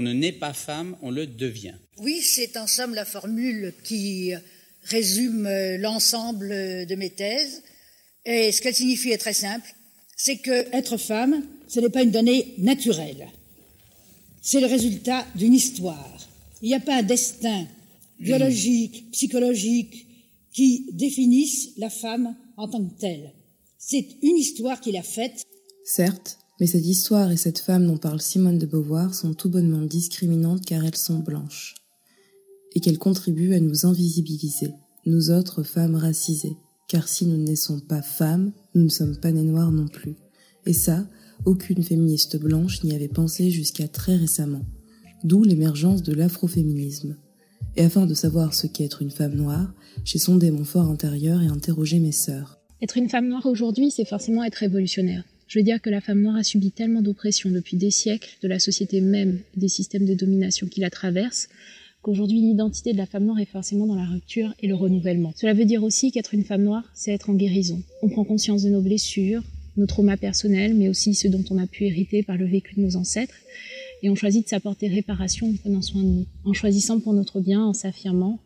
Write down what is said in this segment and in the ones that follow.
on ne naît pas femme, on le devient. Oui, c'est en somme la formule qui résume euh, l'ensemble de mes thèses. Et ce qu'elle signifie est très simple, c'est que être femme, ce n'est pas une donnée naturelle. C'est le résultat d'une histoire. Il n'y a pas un destin biologique, psychologique, qui définisse la femme en tant que telle. C'est une histoire qu'il a faite. Certes, mais cette histoire et cette femme dont parle Simone de Beauvoir sont tout bonnement discriminantes car elles sont blanches. Et qu'elles contribuent à nous invisibiliser, nous autres femmes racisées. Car si nous ne naissons pas femmes, nous ne sommes pas nées noires non plus. Et ça, aucune féministe blanche n'y avait pensé jusqu'à très récemment. D'où l'émergence de l'afroféminisme. Et afin de savoir ce qu'est être une femme noire, j'ai sondé mon fort intérieur et interrogé mes sœurs. Être une femme noire aujourd'hui, c'est forcément être révolutionnaire. Je veux dire que la femme noire a subi tellement d'oppression depuis des siècles, de la société même, des systèmes de domination qui la traversent, qu'aujourd'hui l'identité de la femme noire est forcément dans la rupture et le renouvellement. Cela veut dire aussi qu'être une femme noire, c'est être en guérison. On prend conscience de nos blessures, nos traumas personnels, mais aussi ceux dont on a pu hériter par le vécu de nos ancêtres, et on choisit de s'apporter réparation en prenant soin de nous, en choisissant pour notre bien, en s'affirmant,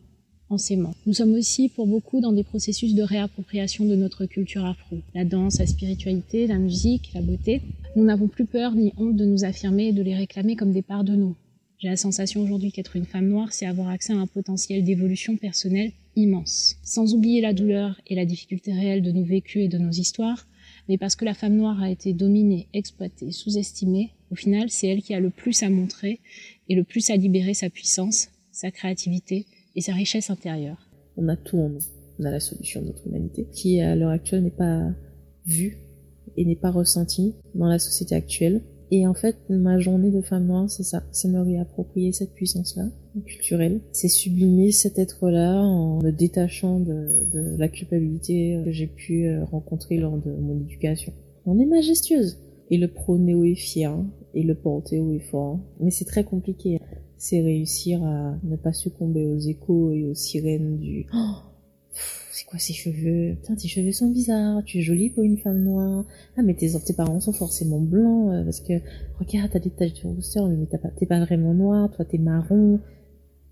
en s'aimant. Nous sommes aussi pour beaucoup dans des processus de réappropriation de notre culture afro. La danse, la spiritualité, la musique, la beauté. Nous n'avons plus peur ni honte de nous affirmer et de les réclamer comme des parts de nous. J'ai la sensation aujourd'hui qu'être une femme noire, c'est avoir accès à un potentiel d'évolution personnelle immense. Sans oublier la douleur et la difficulté réelle de nos vécus et de nos histoires, mais parce que la femme noire a été dominée, exploitée, sous-estimée, au final, c'est elle qui a le plus à montrer et le plus à libérer sa puissance, sa créativité et sa richesse intérieure. On a tout en nous. On a la solution de notre humanité, qui à l'heure actuelle n'est pas vue et n'est pas ressentie dans la société actuelle. Et en fait, ma journée de femme noire, c'est ça. C'est me réapproprier cette puissance-là, culturelle. C'est sublimer cet être-là en me détachant de, la culpabilité que j'ai pu euh, rencontrer lors de mon éducation. On est majestueuse. Et le haut et fier, et le haut et fort. Mais c'est très compliqué. C'est réussir à ne pas succomber aux échos et aux sirènes du oh, c'est quoi ces cheveux? Putain, tes cheveux sont bizarres, tu es jolie pour une femme noire. Ah, mais tes, tes parents sont forcément blancs, euh, parce que, regarde, t'as des taches de rousseur, mais t'es pas, pas vraiment noir, toi t'es marron.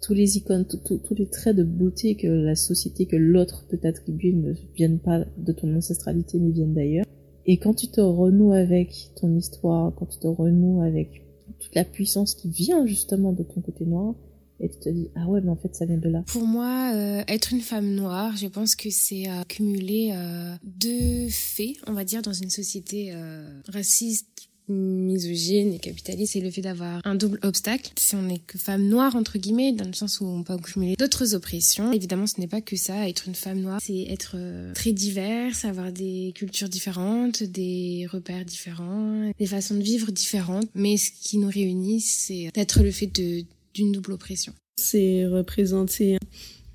Tous les icônes, tous les traits de beauté que la société, que l'autre peut attribuer ne viennent pas de ton ancestralité, mais viennent d'ailleurs. Et quand tu te renoues avec ton histoire, quand tu te renoues avec toute la puissance qui vient justement de ton côté noir, et tu te dis ah ouais mais en fait ça vient de là. Pour moi, euh, être une femme noire, je pense que c'est euh, euh, deux faits, on va dire, dans une société euh, raciste misogyne et capitaliste, c'est le fait d'avoir un double obstacle. Si on n'est que femme noire, entre guillemets, dans le sens où on peut accumuler d'autres oppressions. Évidemment, ce n'est pas que ça. Être une femme noire, c'est être très diverse, avoir des cultures différentes, des repères différents, des façons de vivre différentes. Mais ce qui nous réunit, c'est d'être le fait d'une double oppression. C'est représenter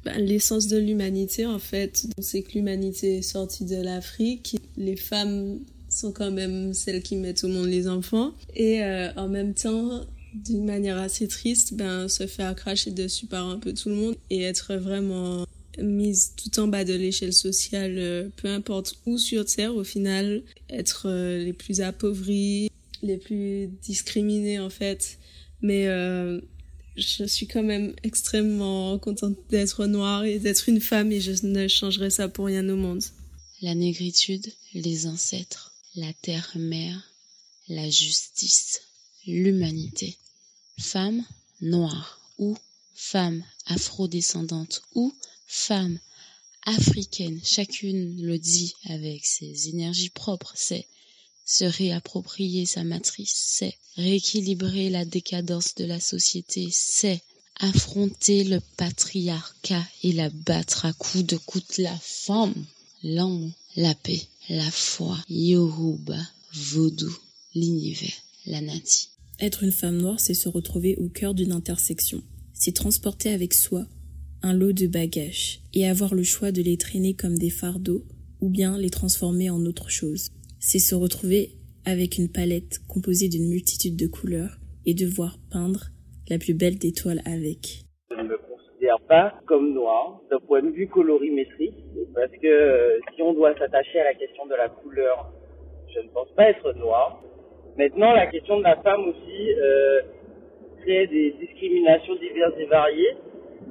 ben, l'essence de l'humanité en fait. C'est que l'humanité est sortie de l'Afrique. Les femmes sont quand même celles qui mettent au monde les enfants. Et euh, en même temps, d'une manière assez triste, ben, se faire cracher dessus par un peu tout le monde et être vraiment mise tout en bas de l'échelle sociale, euh, peu importe où sur Terre, au final, être euh, les plus appauvris, les plus discriminés en fait. Mais je suis quand même extrêmement contente d'être noire et d'être une femme et je ne changerai ça pour rien au monde. La négritude, les ancêtres, la terre-mère, la justice, l'humanité. Femme noire ou femme afrodescendante ou femme africaine, chacune le dit avec ses énergies propres, c'est se réapproprier sa matrice, c'est rééquilibrer la décadence de la société, c'est affronter le patriarcat et la battre à coups de coude la femme, l'amour, la paix, la foi, Yoruba, Vaudou, l'univers, la nati. Être une femme noire, c'est se retrouver au cœur d'une intersection. C'est transporter avec soi un lot de bagages et avoir le choix de les traîner comme des fardeaux ou bien les transformer en autre chose c'est se retrouver avec une palette composée d'une multitude de couleurs et devoir peindre la plus belle des toiles avec. Je ne me considère pas comme noir d'un point de vue colorimétrique parce que si on doit s'attacher à la question de la couleur, je ne pense pas être noir. Maintenant, la question de la femme aussi, euh, crée des discriminations diverses et variées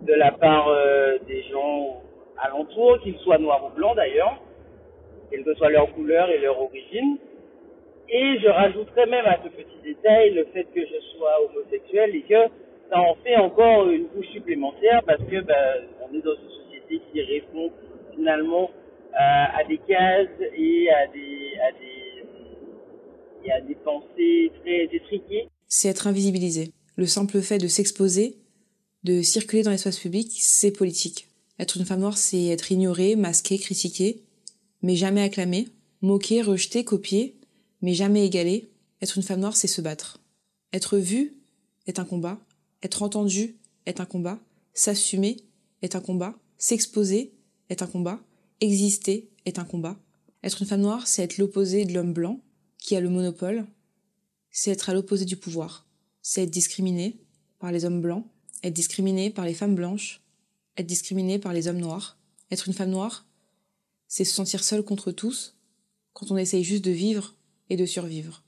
de la part euh, des gens alentours, qu'ils soient noirs ou blancs d'ailleurs, quelle que soit leur couleur et leur origine. Et je rajouterais même à ce petit détail le fait que je sois homosexuel et que ça en fait encore une couche supplémentaire parce que ben, on est dans une société qui répond finalement à, des cases et à des pensées très étriquées. C'est être invisibilisé. Le simple fait de s'exposer, de circuler dans l'espace public, c'est politique. Être une femme noire, c'est être ignorée, masquée, critiquée, mais jamais acclamée, moquée, rejetée, copiée, mais jamais égalée. Être une femme noire, c'est se battre. Être vue est un combat, être entendue est un combat, s'assumer est un combat, s'exposer est un combat, exister est un combat. Être une femme noire, c'est être l'opposé de l'homme blanc, qui a le monopole, c'est être à l'opposé du pouvoir, c'est être discriminé par les hommes blancs, être discriminé par les femmes blanches, être discriminé par les hommes noirs. Être une femme noire, c'est se sentir seule contre tous, quand on essaye juste de vivre et de survivre.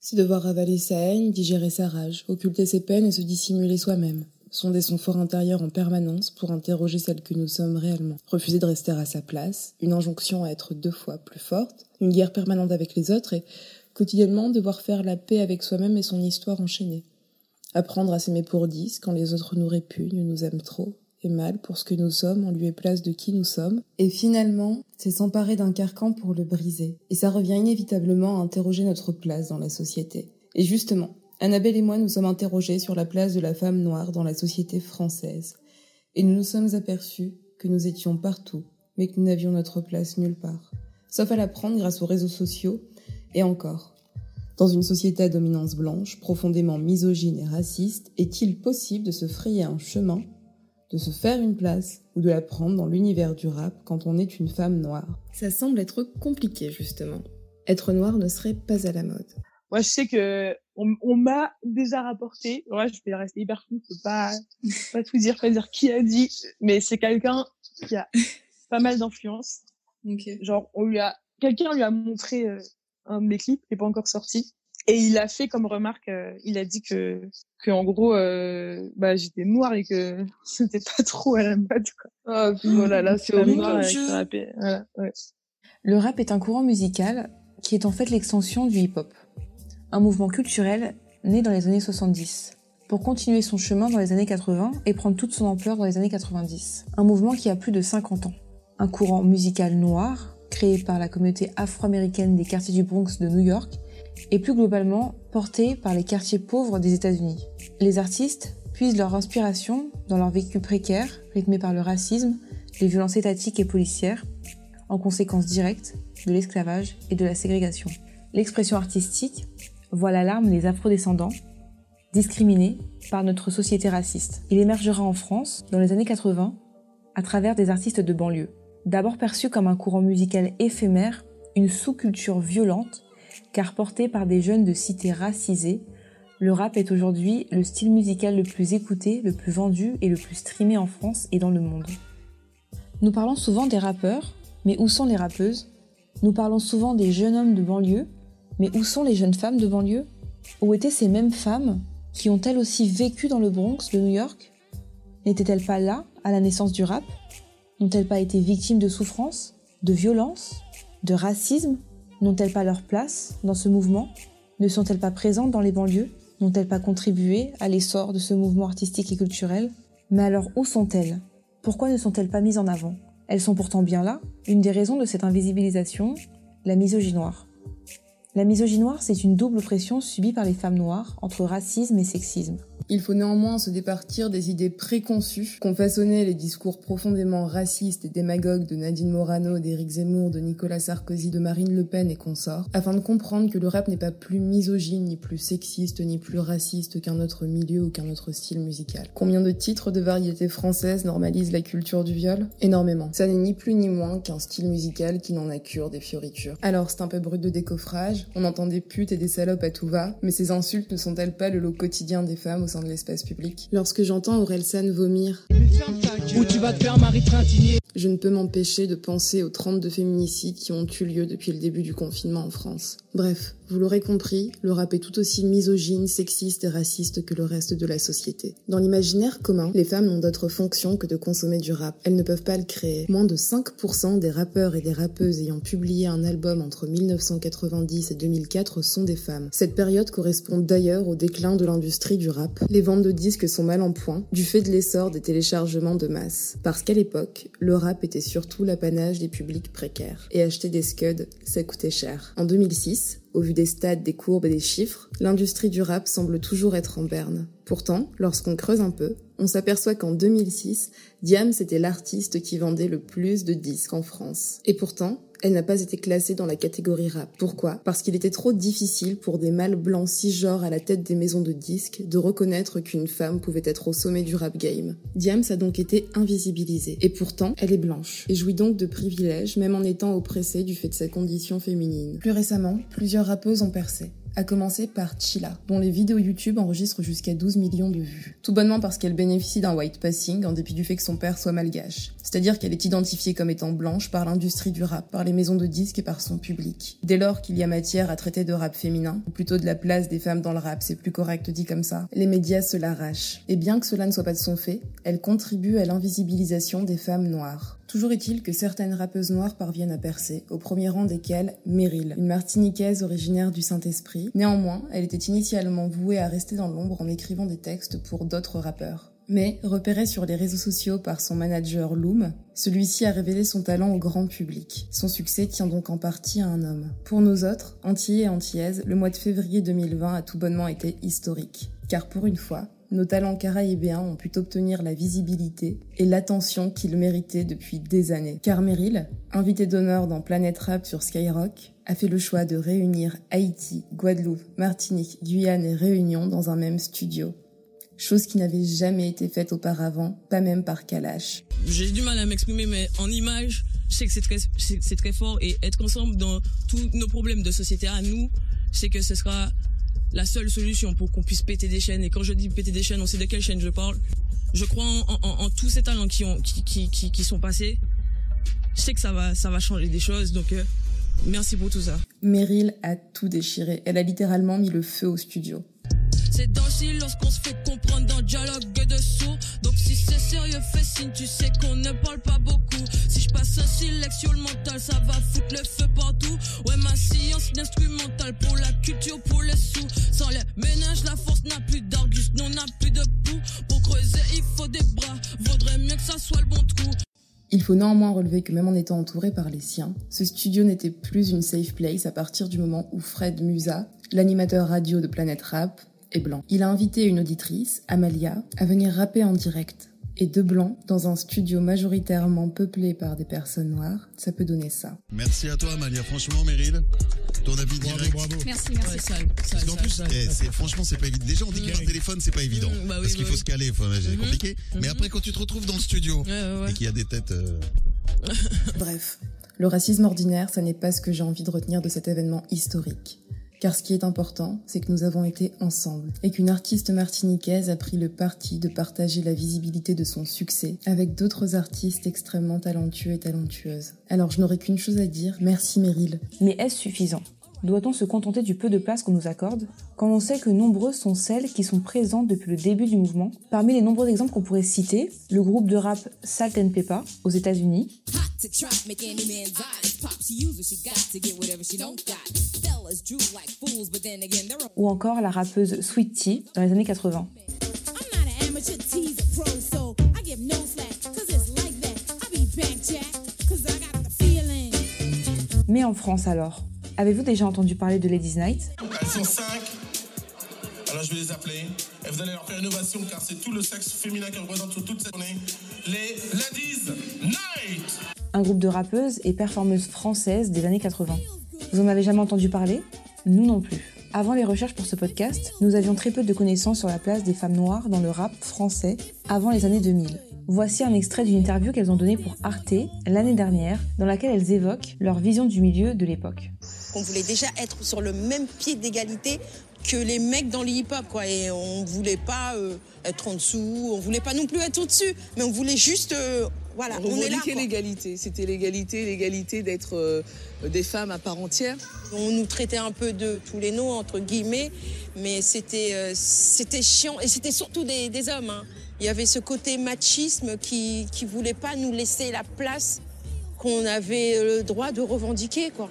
C'est devoir avaler sa haine, digérer sa rage, occulter ses peines et se dissimuler soi-même, sonder son fort intérieur en permanence pour interroger celle que nous sommes réellement, refuser de rester à sa place, une injonction à être deux fois plus forte, une guerre permanente avec les autres et quotidiennement devoir faire la paix avec soi-même et son histoire enchaînée. Apprendre à s'aimer pour dix quand les autres nous répugnent, nous aiment trop, et mal pour ce que nous sommes en lieu et place de qui nous sommes. Et finalement, c'est s'emparer d'un carcan pour le briser. Et ça revient inévitablement à interroger notre place dans la société. Et justement, Annabelle et moi nous sommes interrogés sur la place de la femme noire dans la société française. Et nous nous sommes aperçus que nous étions partout, mais que nous n'avions notre place nulle part. Sauf à la prendre grâce aux réseaux sociaux, et encore. Dans une société à dominance blanche, profondément misogyne et raciste, est-il possible de se frayer un chemin de se faire une place ou de la prendre dans l'univers du rap quand on est une femme noire? Ça semble être compliqué justement. Être noire ne serait pas à la mode. Moi, je sais que on, m'a déjà rapporté. Ouais, je vais rester hyper fou, je peux pas pas tout dire, pas dire qui a dit, mais c'est quelqu'un qui a pas mal d'influence. Genre, on lui a quelqu'un lui a montré euh, un de mes clips qui est pas encore sorti et il a fait comme remarque, euh, il a dit que, que en gros, euh, bah, j'étais noire et que c'était pas trop à la mode. Quoi. Oh, voilà, là, c'est horrible. Voilà, ouais. Le rap est un courant musical qui est en fait l'extension du hip-hop, un mouvement culturel né dans les années 70 pour continuer son chemin dans les années 80 et prendre toute son ampleur dans les années 90. Un mouvement qui a plus de 50 ans. Un courant musical noir créé par la communauté afro-américaine des quartiers du Bronx de New York et plus globalement porté par les quartiers pauvres des États-Unis. Les artistes puisent leur inspiration dans leur vécu précaire, rythmé par le racisme, les violences étatiques et policières, en conséquence directe de l'esclavage et de la ségrégation. L'expression artistique voit l'alarme les afrodescendants discriminés par notre société raciste. Il émergera en France dans les années 80 à travers des artistes de banlieue. D'abord perçu comme un courant musical éphémère, une sous-culture violente car porté par des jeunes de cités racisées, le rap est aujourd'hui le style musical le plus écouté, le plus vendu et le plus streamé en France et dans le monde. Nous parlons souvent des rappeurs, mais où sont les rappeuses? Nous parlons souvent des jeunes hommes de banlieue, mais où sont les jeunes femmes de banlieue? Où étaient ces mêmes femmes qui ont elles aussi vécu dans le Bronx de New York? N'étaient-elles pas là à la naissance du rap? N'ont-elles pas été victimes de souffrances, de violences, de racisme? N'ont-elles pas leur place dans ce mouvement? Ne sont-elles pas présentes dans les banlieues? N'ont-elles pas contribué à l'essor de ce mouvement artistique et culturel? Mais alors où sont-elles? Pourquoi ne sont-elles pas mises en avant? Elles sont pourtant bien là. Une des raisons de cette invisibilisation, la misogynoire. La misogynoire, c'est une double oppression subie par les femmes noires entre racisme et sexisme. Il faut néanmoins se départir des idées préconçues qu'ont façonné les discours profondément racistes et démagogues de Nadine Morano, d'Éric Zemmour, de Nicolas Sarkozy, de Marine Le Pen et consorts, afin de comprendre que le rap n'est pas plus misogyne, ni plus sexiste, ni plus raciste qu'un autre milieu ou qu'un autre style musical. Combien de titres de variété française normalisent la culture du viol? Énormément. Ça n'est ni plus ni moins qu'un style musical qui n'en a cure des fioritures. Alors c'est un peu brut de décoffrage, on entend des putes et des salopes à tout va, mais ces insultes ne sont-elles pas le lot quotidien des femmes au sein de l'espace public. Lorsque j'entends Orelsan vomir, je ne peux m'empêcher de penser aux 32 féminicides qui ont eu lieu depuis le début du confinement en France. Bref, vous l'aurez compris, le rap est tout aussi misogyne, sexiste et raciste que le reste de la société. Dans l'imaginaire commun, les femmes n'ont d'autre fonction que de consommer du rap. Elles ne peuvent pas le créer. Moins de 5% des rappeurs et des rappeuses ayant publié un album entre 1990 et 2004 sont des femmes. Cette période correspond d'ailleurs au déclin de l'industrie du rap. Les ventes de disques sont mal en point, du fait de l'essor des téléchargements de masse. Parce qu'à l'époque, le rap était surtout l'apanage des publics précaires. Et acheter des scuds, ça coûtait cher. En 2006, au vu des stades, des courbes et des chiffres, l'industrie du rap semble toujours être en berne. Pourtant, lorsqu'on creuse un peu, on s'aperçoit qu'en 2006, Diams était l'artiste qui vendait le plus de disques en France. Et pourtant, elle n'a pas été classée dans la catégorie rap. Pourquoi? Parce qu'il était trop difficile pour des mâles blancs cisgenres à la tête des maisons de disques de reconnaître qu'une femme pouvait être au sommet du rap game. Diams a donc été invisibilisée. Et pourtant, elle est blanche et jouit donc de privilèges même en étant oppressée du fait de sa condition féminine. Plus récemment, plusieurs rappeuses ont percé à commencer par Chila, dont les vidéos YouTube enregistrent jusqu'à 12 millions de vues. Tout bonnement parce qu'elle bénéficie d'un white passing en dépit du fait que son père soit malgache. C'est-à-dire qu'elle est identifiée comme étant blanche par l'industrie du rap, par les maisons de disques et par son public. Dès lors qu'il y a matière à traiter de rap féminin, ou plutôt de la place des femmes dans le rap, c'est plus correct dit comme ça, les médias se l'arrachent. Et bien que cela ne soit pas de son fait, elle contribue à l'invisibilisation des femmes noires. Toujours est-il que certaines rappeuses noires parviennent à percer, au premier rang desquelles Meryl, une martiniquaise originaire du Saint-Esprit. Néanmoins, elle était initialement vouée à rester dans l'ombre en écrivant des textes pour d'autres rappeurs. Mais, repérée sur les réseaux sociaux par son manager Loom, celui-ci a révélé son talent au grand public. Son succès tient donc en partie à un homme. Pour nous autres, Antillais et Antillaises, le mois de février 2020 a tout bonnement été historique. Car pour une fois, nos talents caribéens ont pu obtenir la visibilité et l'attention qu'ils méritaient depuis des années. Car Meryl, invité d'honneur dans Planète Rap sur Skyrock, a fait le choix de réunir Haïti, Guadeloupe, Martinique, Guyane et Réunion dans un même studio. Chose qui n'avait jamais été faite auparavant, pas même par Kalash. J'ai du mal à m'exprimer, mais en image, je sais que c'est très, très fort et être ensemble dans tous nos problèmes de société à nous, je sais que ce sera la seule solution pour qu'on puisse péter des chaînes. Et quand je dis péter des chaînes, on sait de quelle chaîne je parle. Je crois en, tous ces talents qui, ont, qui, qui, qui, sont passés. Je sais que ça va, ça va changer des choses, donc euh, merci pour tout ça. Meryl a tout déchiré. Elle a littéralement mis le feu au studio. C'est dans lorsqu'on se fait comprendre dans le dialogue de sourds. Donc si c'est sérieux, fais signe, tu sais qu'on ne parle pas beaucoup. Si je passe un sélection le mental, ça va foutre le feu partout. Ouais, ma science instrumentale pour la culture, pour les sous. Sans les ménages, la force n'a plus d'argus, non, n'a plus de pouls. Pour creuser, il faut des bras. Vaudrait mieux que ça soit le bon trou. Il faut néanmoins relever que même en étant entouré par les siens, ce studio n'était plus une safe place à partir du moment où Fred Musa, l'animateur radio de Planète Rap, est blanc. Il a invité une auditrice, Amalia, à venir rapper en direct. Et deux blancs, dans un studio majoritairement peuplé par des personnes noires, ça peut donner ça. Merci à toi, Amalia. Franchement, Meryl, ton avis direct. Bravo. Merci, merci. parce qu'en plus, eh, franchement, c'est pas évident. Déjà, on dit qu'un téléphone, c'est pas évident. Mmh, bah parce qu'il bah faut oui. se caler, faut- c'est Mhm. compliqué. Mais Mhm. après, quand tu te retrouves dans le studio ouais. et qu'il y a des têtes. euh, Bref, le racisme ordinaire, ça n'est pas ce que j'ai envie de retenir de cet événement historique. Car ce qui est important, c'est que nous avons été ensemble et qu'une artiste martiniquaise a pris le parti de partager la visibilité de son succès avec d'autres artistes extrêmement talentueux et talentueuses. Alors je n'aurai qu'une chose à dire, merci Meryl. Mais est-ce suffisant? Doit-on se contenter du peu de place qu'on nous accorde Quand on sait que nombreuses sont celles qui sont présentes depuis le début du mouvement, parmi les nombreux exemples qu'on pourrait citer, le groupe de rap Salt and Peppa aux États-Unis, ou encore la rappeuse Sweet Tea dans les années 80. I'm not an amateur, tease a pro, so I give no slack, cause it's like that. I be back jack, cause I got the feeling. Mais en France alors Avez-vous déjà entendu parler de Ladies Night? Elles sont cinq. Alors je vais les appeler. Et vous allez leur faire une ovation car c'est tout le sexe féminin qui représente sur toute cette journée. Les Ladies Night un groupe de rappeuses et performeuses françaises des années 80. Vous en avez jamais entendu parler? Nous non plus. Avant les recherches pour ce podcast, nous avions très peu de connaissances sur la place des femmes noires dans le rap français avant les années 2000. Voici un extrait d'une interview qu'elles ont donnée pour Arte l'année dernière, dans laquelle elles évoquent leur vision du milieu de l'époque. qu'on voulait déjà être sur le même pied d'égalité que les mecs dans le hip-hop, quoi. Et on voulait pas euh, être en dessous, on voulait pas non plus être au-dessus, mais on voulait juste, euh, voilà, On on est là. l'égalité. C'était l'égalité, l'égalité d'être euh, des femmes à part entière. On nous traitait un peu de tous les noms, entre guillemets, mais c'était euh, c'était chiant. Et c'était surtout des, des hommes. hein. Il y avait ce côté machisme qui qui voulait pas nous laisser la place qu'on avait le droit de revendiquer, quoi.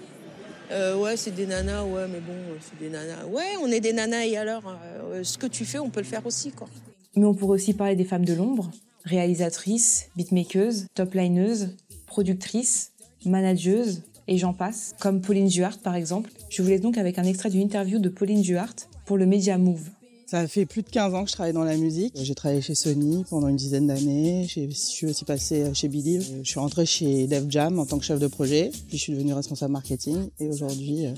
Euh, ouais, c'est des nanas, ouais, mais bon, euh, c'est des nanas. Ouais, on est des nanas, et alors, euh, ce que tu fais, on peut le faire aussi, quoi. Mais on pourrait aussi parler des femmes de l'ombre, réalisatrices, beatmakeuses, toplineuses, productrices, manageuses, et j'en passe, comme Pauline Juhart par exemple. Je vous laisse donc avec un extrait d'une interview de Pauline Juhart pour le Media Move. Ça fait plus de 15 ans que je travaille dans la musique. J'ai travaillé chez Sony pendant une dizaine d'années. Je suis aussi passée chez Believe. Je suis rentrée chez Def Jam en tant que chef de projet. Puis je suis devenue responsable marketing. Et aujourd'hui, euh,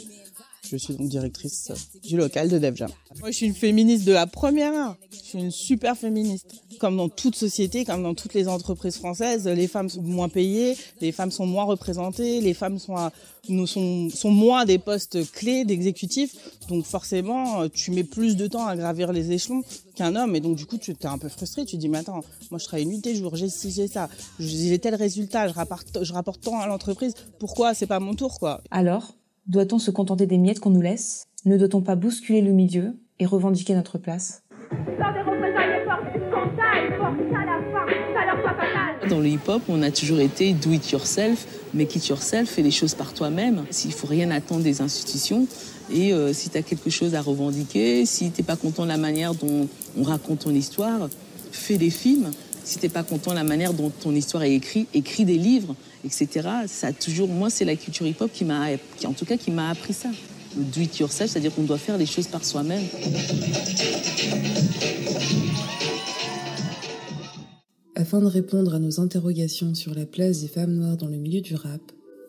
je suis donc directrice du local de Def Jam. Moi, je suis une féministe de la première heure. Je suis une super féministe. Comme dans toute société, comme dans toutes les entreprises françaises, les femmes sont moins payées, les femmes sont moins représentées, les femmes sont, à- nous sont, sont moins des postes clés d'exécutifs. Donc forcément, tu mets plus de temps à gravir les échelons qu'un homme. Et donc du coup, tu es un peu frustré. Tu te dis, mais attends, moi je travaille nuit et jour, j'ai ci, j'ai ça, j'ai tel résultat, je rapporte, je rapporte tant à l'entreprise. Pourquoi c'est pas mon tour, quoi? Alors, doit-on se contenter des miettes qu'on nous laisse? Ne doit-on pas bousculer le milieu et revendiquer notre place? Dans le hip-hop, on a toujours été do it yourself, make it yourself, fais les choses par toi-même. S'il faut rien attendre des institutions. Et euh, si tu as quelque chose à revendiquer, si t'es pas content de la manière dont on raconte ton histoire, fais des films. Si t'es pas content de la manière dont ton histoire est écrite, écris des livres, etc. Ça a toujours, moi, c'est la culture hip-hop qui m'a, qui, en tout cas, qui m'a appris ça. Le do it yourself, c'est-à-dire qu'on doit faire les choses par soi-même. Afin de répondre à nos interrogations sur la place des femmes noires dans le milieu du rap,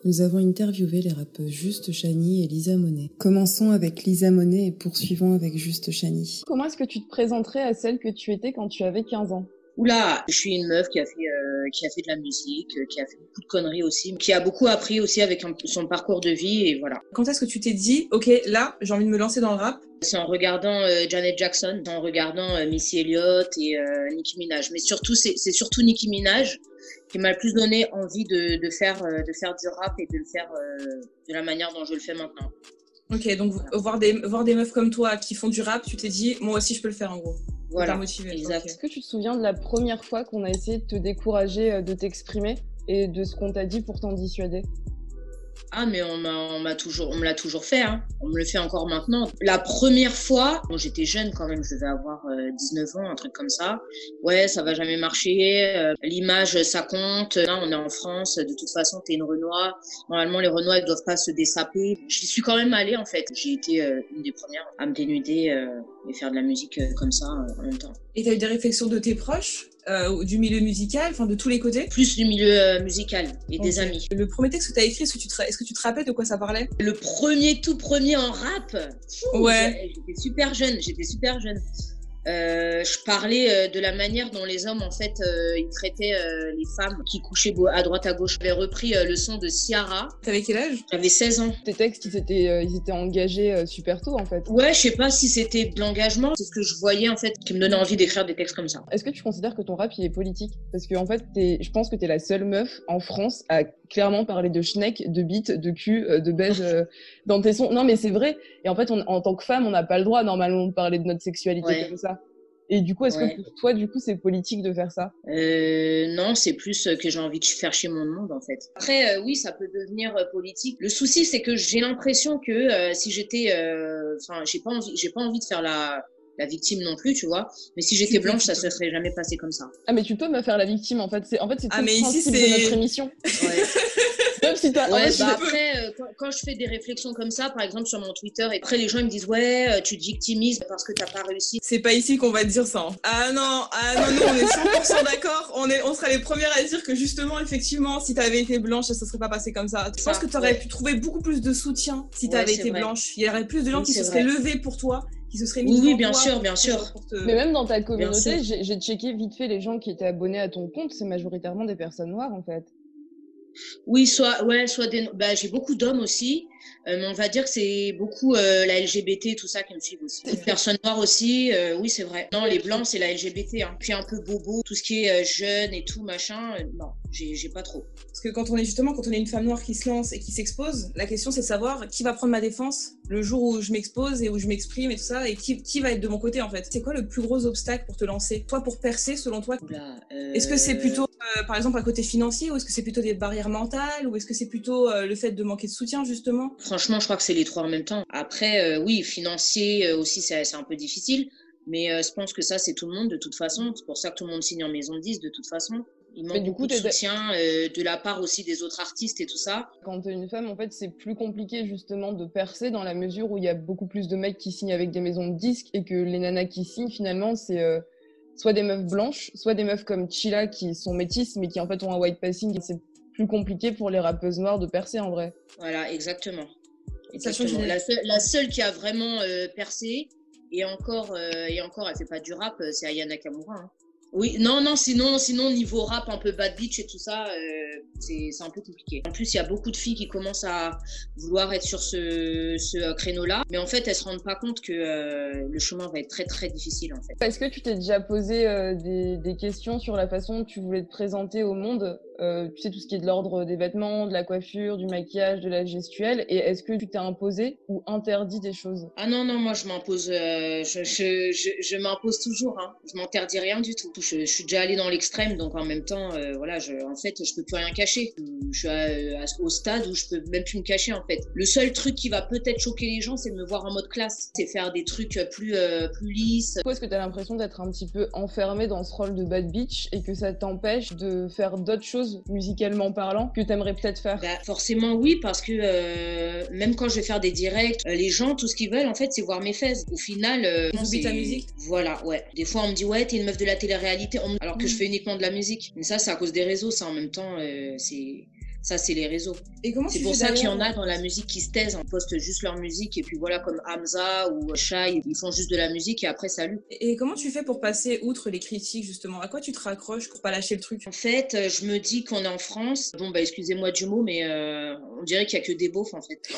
nous avons interviewé les rappeuses Juste Chani et Lisa Monet. Commençons avec Lisa Monet et poursuivons avec Juste Chani. Comment est-ce que tu te présenterais à celle que tu étais quand tu avais 15 ans? Oula, je suis une meuf qui a fait euh, qui a fait de la musique, euh, qui a fait beaucoup de conneries aussi, qui a beaucoup appris aussi avec son parcours de vie et voilà. Quand est-ce que tu t'es dit, ok, là, j'ai envie de me lancer dans le rap? C'est en regardant euh, Janet Jackson, en regardant euh, Missy Elliott et Nicki Minaj. Mais surtout, c'est surtout Nicki Minaj qui m'a le plus donné envie de, de faire de faire du rap et de le faire de la manière dont je le fais maintenant. Ok, donc voir, des, voir des meufs comme toi qui font du rap, tu t'es dit, moi aussi je peux le faire en gros. Voilà, motivé. exact. Est-ce que tu te souviens de la première fois qu'on a essayé de te décourager euh, de t'exprimer et de ce qu'on t'a dit pour t'en dissuader? Ah mais on m'a toujours on me l'a toujours fait hein. On me le fait encore maintenant. La première fois, bon, j'étais jeune quand même, je devais avoir euh, 19 ans, un truc comme ça. Ouais, ça va jamais marcher, euh, l'image ça compte. Là, on est en France, de toute façon, t'es une Renoir. Normalement les Renois ils doivent pas se dessaper. J'y suis quand même allée en fait. J'ai été euh, une des premières à me dénuder euh, et faire de la musique euh, comme ça euh, en même temps. Et t'as eu des réflexions de tes proches, euh, du milieu musical, enfin de tous les côtés? Plus du milieu euh, musical et des amis. Le premier texte que t'as écrit, est-ce que, tu te, est-ce que tu te rappelles de quoi ça parlait? Le premier, tout premier en rap? Fou, Ouais. J'étais super jeune, j'étais super jeune. Euh, je parlais euh, de la manière dont les hommes, en fait, euh, ils traitaient euh, les femmes qui couchaient à droite à gauche. J'avais repris euh, le son de Ciara. T'avais quel âge? J'avais 16 ans. Tes textes, ils étaient, euh, ils étaient engagés euh, super tôt en fait. Ouais, je sais pas si c'était de l'engagement, c'est ce que je voyais, en fait, qui me donnait envie d'écrire des textes comme ça. Est-ce que tu considères que ton rap il est politique? Parce que en fait, t'es- je pense que t'es la seule meuf en France à clairement parler de schneck, de bite, de cul, euh, de baise euh, dans tes sons. Non, mais c'est vrai. Et en fait, on- en tant que femme, on n'a pas le droit normalement de parler de notre sexualité Ouais. comme ça. Et du coup, est-ce Ouais. que pour toi, du coup, c'est politique de faire ça? Euh, non, c'est plus euh, que j'ai envie de faire chez mon monde en fait. Après, euh, oui, ça peut devenir euh, politique. Le souci, c'est que j'ai l'impression que euh, si j'étais, euh, enfin, j'ai pas envie, j'ai pas envie de faire la la victime non plus, tu vois. Mais si j'étais blanche, ça se serait jamais passé comme ça. Ah, mais tu peux me faire la victime en fait. C'est en fait c'est Ah, mais principe de notre émission. Ouais. Même si t'as. Ouais, bah après, euh, quand, quand je fais des réflexions comme ça, par exemple sur mon Twitter, et après les gens ils me disent ouais, euh, tu te victimises parce que t'as pas réussi. C'est pas ici qu'on va te dire ça. hein. Ah non, ah non, nous on est 100% d'accord. On est, on serait les premières à dire que justement, effectivement, si t'avais été blanche, ça se serait pas passé comme ça. Je pense que t'aurais ouais. pu trouver beaucoup plus de soutien si t'avais été vrai. blanche. Il y aurait plus de gens Oui, qui se seraient levés pour toi, qui se seraient mis Oui, bien sûr, bien sûr. te- Mais même dans ta communauté, j'ai j'ai checké vite fait les gens qui étaient abonnés à ton compte, c'est majoritairement des personnes noires en fait. Oui, soit, ouais, soit des. Bah, j'ai beaucoup d'hommes aussi. Euh, mais on va dire que c'est beaucoup euh, la LGBT, tout ça qui me suivent aussi. Les personnes noires aussi, euh, oui, c'est vrai. Non, les blancs, c'est la LGBT. Hein. Puis un peu bobo, tout ce qui est jeune et tout, machin, non, j'ai pas trop. Parce que quand on est justement, quand on est une femme noire qui se lance et qui s'expose, la question c'est de savoir qui va prendre ma défense le jour où je m'expose et où je m'exprime et tout ça, et qui, qui, va être de mon côté en fait. C'est quoi le plus gros obstacle pour te lancer? Toi, pour percer, selon toi? Est-ce que c'est plutôt, par exemple, un côté financier, ou est-ce que c'est plutôt des barrières mentales, ou est-ce que c'est plutôt le fait de manquer de soutien justement? Franchement, je crois que c'est les trois en même temps. Après, euh, oui, financier euh, aussi, c'est un peu difficile. Mais euh, je pense que ça, c'est tout le monde de toute façon. C'est pour ça que tout le monde signe en maison de 10 de toute façon. Il manque beaucoup de soutien de la part aussi des autres artistes et tout ça. Quand tu es une femme, en fait, c'est plus compliqué justement de percer dans la mesure où il y a beaucoup plus de mecs qui signent avec des maisons de disques et que les nanas qui signent finalement, c'est soit des meufs blanches, soit des meufs comme Chila qui sont métisses mais qui en fait ont un white passing. C'est plus compliqué pour les rappeuses noires de percer en vrai. Voilà, exactement. La, seule, la, seule, qui a vraiment euh, percé, et encore, euh, et encore, elle fait pas du rap, euh, c'est Ayana Kamura. Hein. Oui, non, non, sinon, sinon niveau rap, un peu bad bitch et tout ça, c'est un peu compliqué. En plus, il y a beaucoup de filles qui commencent à vouloir être sur ce, ce créneau-là, mais en fait, elles se rendent pas compte que le chemin va être très, très difficile, en fait. Est-ce que tu t'es déjà posé des, des, questions sur la façon dont tu voulais te présenter au monde? Euh, tu sais, tout ce qui est de l'ordre des vêtements, de la coiffure, du maquillage, de la gestuelle. Et est-ce que tu t'es imposé ou interdit des choses? Ah non, non, moi je m'impose, euh, je, je, je, je m'impose toujours. Hein. Je m'interdis rien du tout. Je, suis déjà allée dans l'extrême, donc en même temps, euh, voilà, je, en fait, je peux plus rien cacher. Je suis au stade où je peux même plus me cacher en fait. Le seul truc qui va peut-être choquer les gens, c'est de me voir en mode classe, c'est faire des trucs plus, plus lisses. Est-ce que tu as l'impression d'être un petit peu enfermé dans ce rôle de bad bitch et que ça t'empêche de faire d'autres choses musicalement parlant que tu aimerais peut-être faire? Bah, Forcément oui, parce que euh, même quand je vais faire des directs, euh, les gens, tout ce qu'ils veulent en fait, c'est voir mes fesses. Au final, euh, ta musique Voilà, ouais. Des fois on me dit ouais, t'es une meuf de la télé-réalité, alors que je mm. fais uniquement de la musique. Mais ça, c'est à cause des réseaux, ça en même temps, c'est ça, c'est les réseaux. C'est pour ça qu'il y en a dans la musique qui se taisent, on poste juste leur musique et puis voilà, comme Hamza ou Shai, ils font juste de la musique et après salut. Et comment tu fais pour passer outre les critiques justement? À quoi tu te raccroches pour pas lâcher le truc? En fait, euh, je me dis qu'on est en France. Bon, bah excusez-moi du mot, mais euh, on dirait qu'il y a que des beaufs en fait.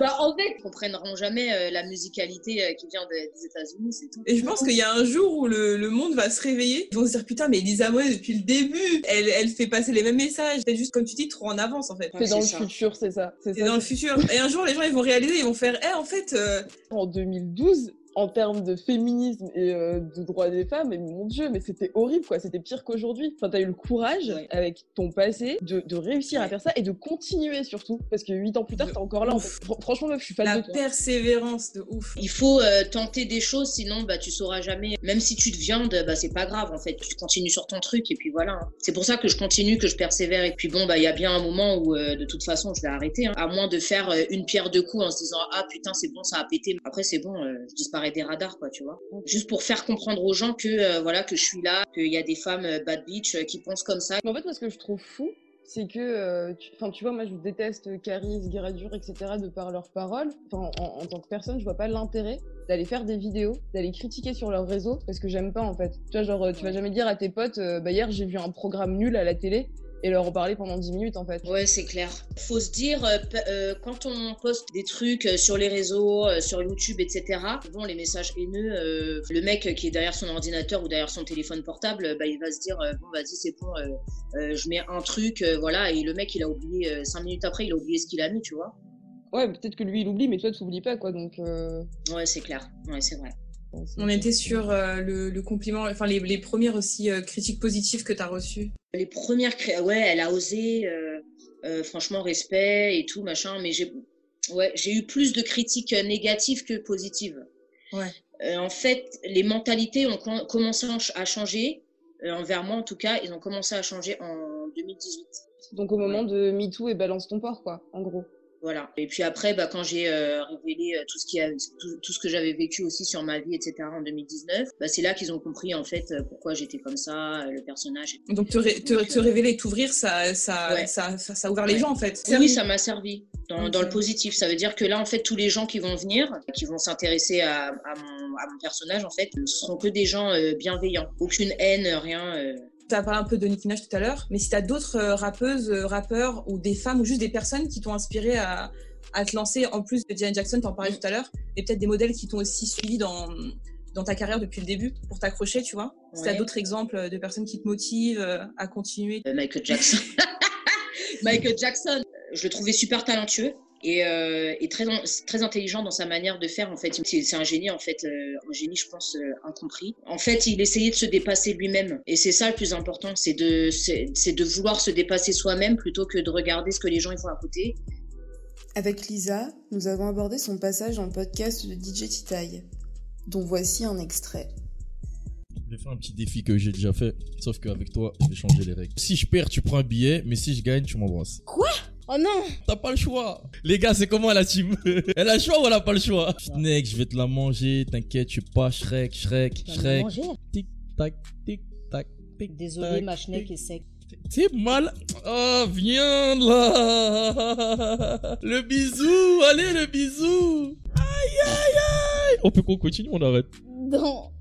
bah, en fait, ils comprendront jamais euh, la musicalité euh, qui vient des, États-Unis, c'est tout. Et je pense qu'il y a un jour où le, le, monde va se réveiller. Ils vont se dire putain, mais Elisa Monet, depuis le début, elle, elle fait passer les mêmes messages. C'est juste, comme tu dis, trop en avance en fait. C'est dans le futur, c'est ça. C'est dans le futur. Et un jour, les gens, ils vont réaliser, ils vont faire, eh, en fait. Euh, en 2012, en termes de féminisme et euh, de droits des femmes, mais mon Dieu, mais c'était horrible, quoi. C'était pire qu'aujourd'hui. Enfin, t'as eu le courage, avec ton passé, de, de réussir à faire ça et de continuer surtout. Parce que huit ans plus tard, t'es encore là. En fait. Franchement, meuf, je suis fan La de toi. persévérance de ouf. Il faut euh, tenter des choses, sinon, bah, tu sauras jamais. Même si tu te viandes, bah, c'est pas grave, en fait. Tu continues sur ton truc et puis voilà. hein. C'est pour ça que je continue, que je persévère. Et puis bon, bah, il y a bien un moment où, euh, de toute façon, je vais arrêter. hein. À moins de faire euh, une pierre deux coups en se disant, ah putain, c'est bon, ça a pété. Après, c'est bon, euh, je disparais des radars, quoi, tu vois. Juste pour faire comprendre aux gens que, euh, voilà, que je suis là, qu'il y a des femmes euh, bad bitch euh, qui pensent comme ça. En fait, moi, ce que je trouve fou, c'est que, euh, tu, enfin, tu vois, moi, je déteste Caris, Guéradur, etc. de par leurs paroles. En, en tant que personne, je vois pas l'intérêt d'aller faire des vidéos, d'aller critiquer sur leur réseau, parce que j'aime pas, en fait. Tu vois, genre, tu vas jamais dire à tes potes, euh, bah, hier, j'ai vu un programme nul à la télé, et leur en parler pendant 10 minutes en fait. Ouais, c'est clair. Faut se dire, euh, euh, quand on poste des trucs euh, sur les réseaux, sur YouTube, etc., bon, les messages haineux, euh, le mec qui est derrière son ordinateur ou derrière son téléphone portable, bah, il va se dire, euh, bon, vas-y, c'est bon, je mets un truc, voilà, et le mec, il a oublié, euh, cinq minutes après, il a oublié ce qu'il a mis, tu vois. Ouais, peut-être que lui il oublie, mais toi tu oublies pas quoi, donc. Ouais, c'est clair. Ouais, c'est vrai. On était sur euh, le, le compliment, enfin les, les premières aussi euh, critiques positives que tu as reçues. Les premières, cré- ouais, elle a osé, euh, euh, franchement, respect et tout, machin, mais j'ai ouais, j'ai eu plus de critiques négatives que positives. Ouais. Euh, en fait, les mentalités ont com- commencé à ch- à changer, euh, envers moi en tout cas, ils ont commencé à changer en 2018. Donc au moment de MeToo et balance ton porc quoi, en gros. Voilà. Et puis après, bah, quand j'ai euh, révélé euh, tout ce qui a, tout, tout ce que j'avais vécu aussi sur ma vie, etc. en 2019, bah, c'est là qu'ils ont compris en fait euh, pourquoi j'étais comme ça, euh, le personnage. Donc te, ré- te, te révéler, t'ouvrir, ça, ça, Ouais. ça, ça, ça a ouvert les gens en fait. Oui, ça m'a servi dans, dans le positif. Ça veut dire que là, en fait, tous les gens qui vont venir, qui vont s'intéresser à, à, mon, à mon personnage, en fait, ne seront que des gens euh, bienveillants. Aucune haine, rien. euh. Tu as parlé un peu de Nicki Minaj tout à l'heure, mais si tu as d'autres euh, rappeuses, euh, rappeurs ou des femmes ou juste des personnes qui t'ont inspiré à, à te lancer, en plus de Janet Jackson, t'en parlais tout à l'heure, et peut-être des modèles qui t'ont aussi suivi dans, dans ta carrière depuis le début pour t'accrocher, tu vois? Si t'as Ouais. d'autres exemples de personnes qui te motivent euh, à continuer? Euh, Michael Jackson. Michael Jackson, je le trouvais super talentueux et, euh, et très, très intelligent dans sa manière de faire. En fait, c'est un génie, en fait, euh, un génie, je pense, euh, incompris. En fait, il essayait de se dépasser lui-même. Et c'est ça le plus important, c'est de, c'est de vouloir se dépasser soi-même plutôt que de regarder ce que les gens ils font à côté. Avec Lisa, nous avons abordé son passage dans le podcast de DJ Titaï, dont voici un extrait. Je vais faire un petit défi que j'ai déjà fait, sauf qu'avec toi, je vais changer les règles. Si je perds, tu prends un billet, mais si je gagne, tu m'embrasses. Quoi? Oh non T'as pas le choix. Les gars, c'est comment la team? Elle a le choix ou elle a pas le choix? Snake, je vais te la manger, t'inquiète, tu es pas Shrek, Shrek, la Shrek. Tic tac, tic tac, tic Désolé, ma schneck est sec. C'est mal. Oh, viens là. Le bisou, allez le bisou. Aïe aïe aïe. On peut qu'on continue, on arrête. Non.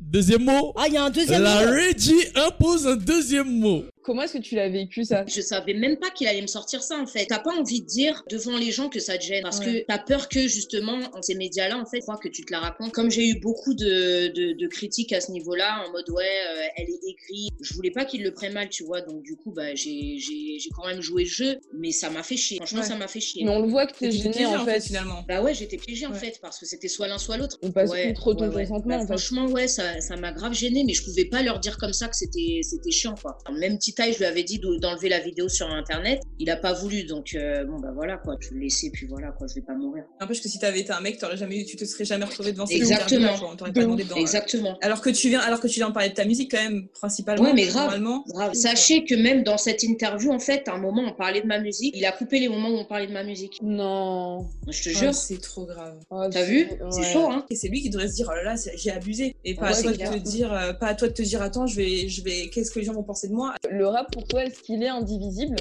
Deuxième mot. Ah, il y a un deuxième La mot. Reggie impose un deuxième mot. Comment est-ce que tu l'as vécu ça? Je savais même pas qu'il allait me sortir ça en fait. T'as pas envie de dire devant les gens que ça te gêne parce Ouais. que t'as peur que justement en ces médias-là en fait, je crois que tu te la racontes. Comme j'ai eu beaucoup de, de, de critiques à ce niveau-là, en mode ouais, euh, elle est aigrie. Je voulais pas qu'ils le prennent mal, tu vois. Donc du coup, bah j'ai j'ai j'ai quand même joué le jeu, mais ça m'a fait chier. Franchement, Ouais. ça m'a fait chier. Mais on le voit que t'es T'étais gêné piégé, en fait. finalement. Bah ouais, j'étais piégée en fait parce que c'était soit l'un soit l'autre. On passe ouais, outre ton ouais, ouais. consentement, Bah, en fait. Franchement, ouais, ça ça m'a grave gêné, mais je pouvais pas leur dire comme ça que c'était c'était chiant quoi. Même Je lui avais dit de- d'enlever la vidéo sur internet, il a pas voulu, donc euh, bon bah voilà quoi, je le laissais puis voilà quoi, je vais pas mourir. N'empêche que si t'avais été un mec, t'aurais jamais eu, tu te serais jamais retrouvé devant Exactement. pas demandé ouf. dedans. Exactement. Alors que tu viens, alors que tu viens de parler de ta musique quand même, principalement. Ouais, mais grave, normalement. grave. Sachez que même dans cette interview, en fait, à un moment, on parlait de ma musique. Il a coupé les moments où on parlait de ma musique. Non. Je te Ah, jure. c'est trop grave. T'as vu C'est chaud, hein Et c'est lui qui devrait se dire, oh là là, j'ai abusé. Et pas, Ouais, à toi de te dire, euh, pas à toi de te dire, attends, je vais, je vais, qu'est-ce que les gens vont penser de moi? Le rap pour toi, est-ce qu'il est indivisible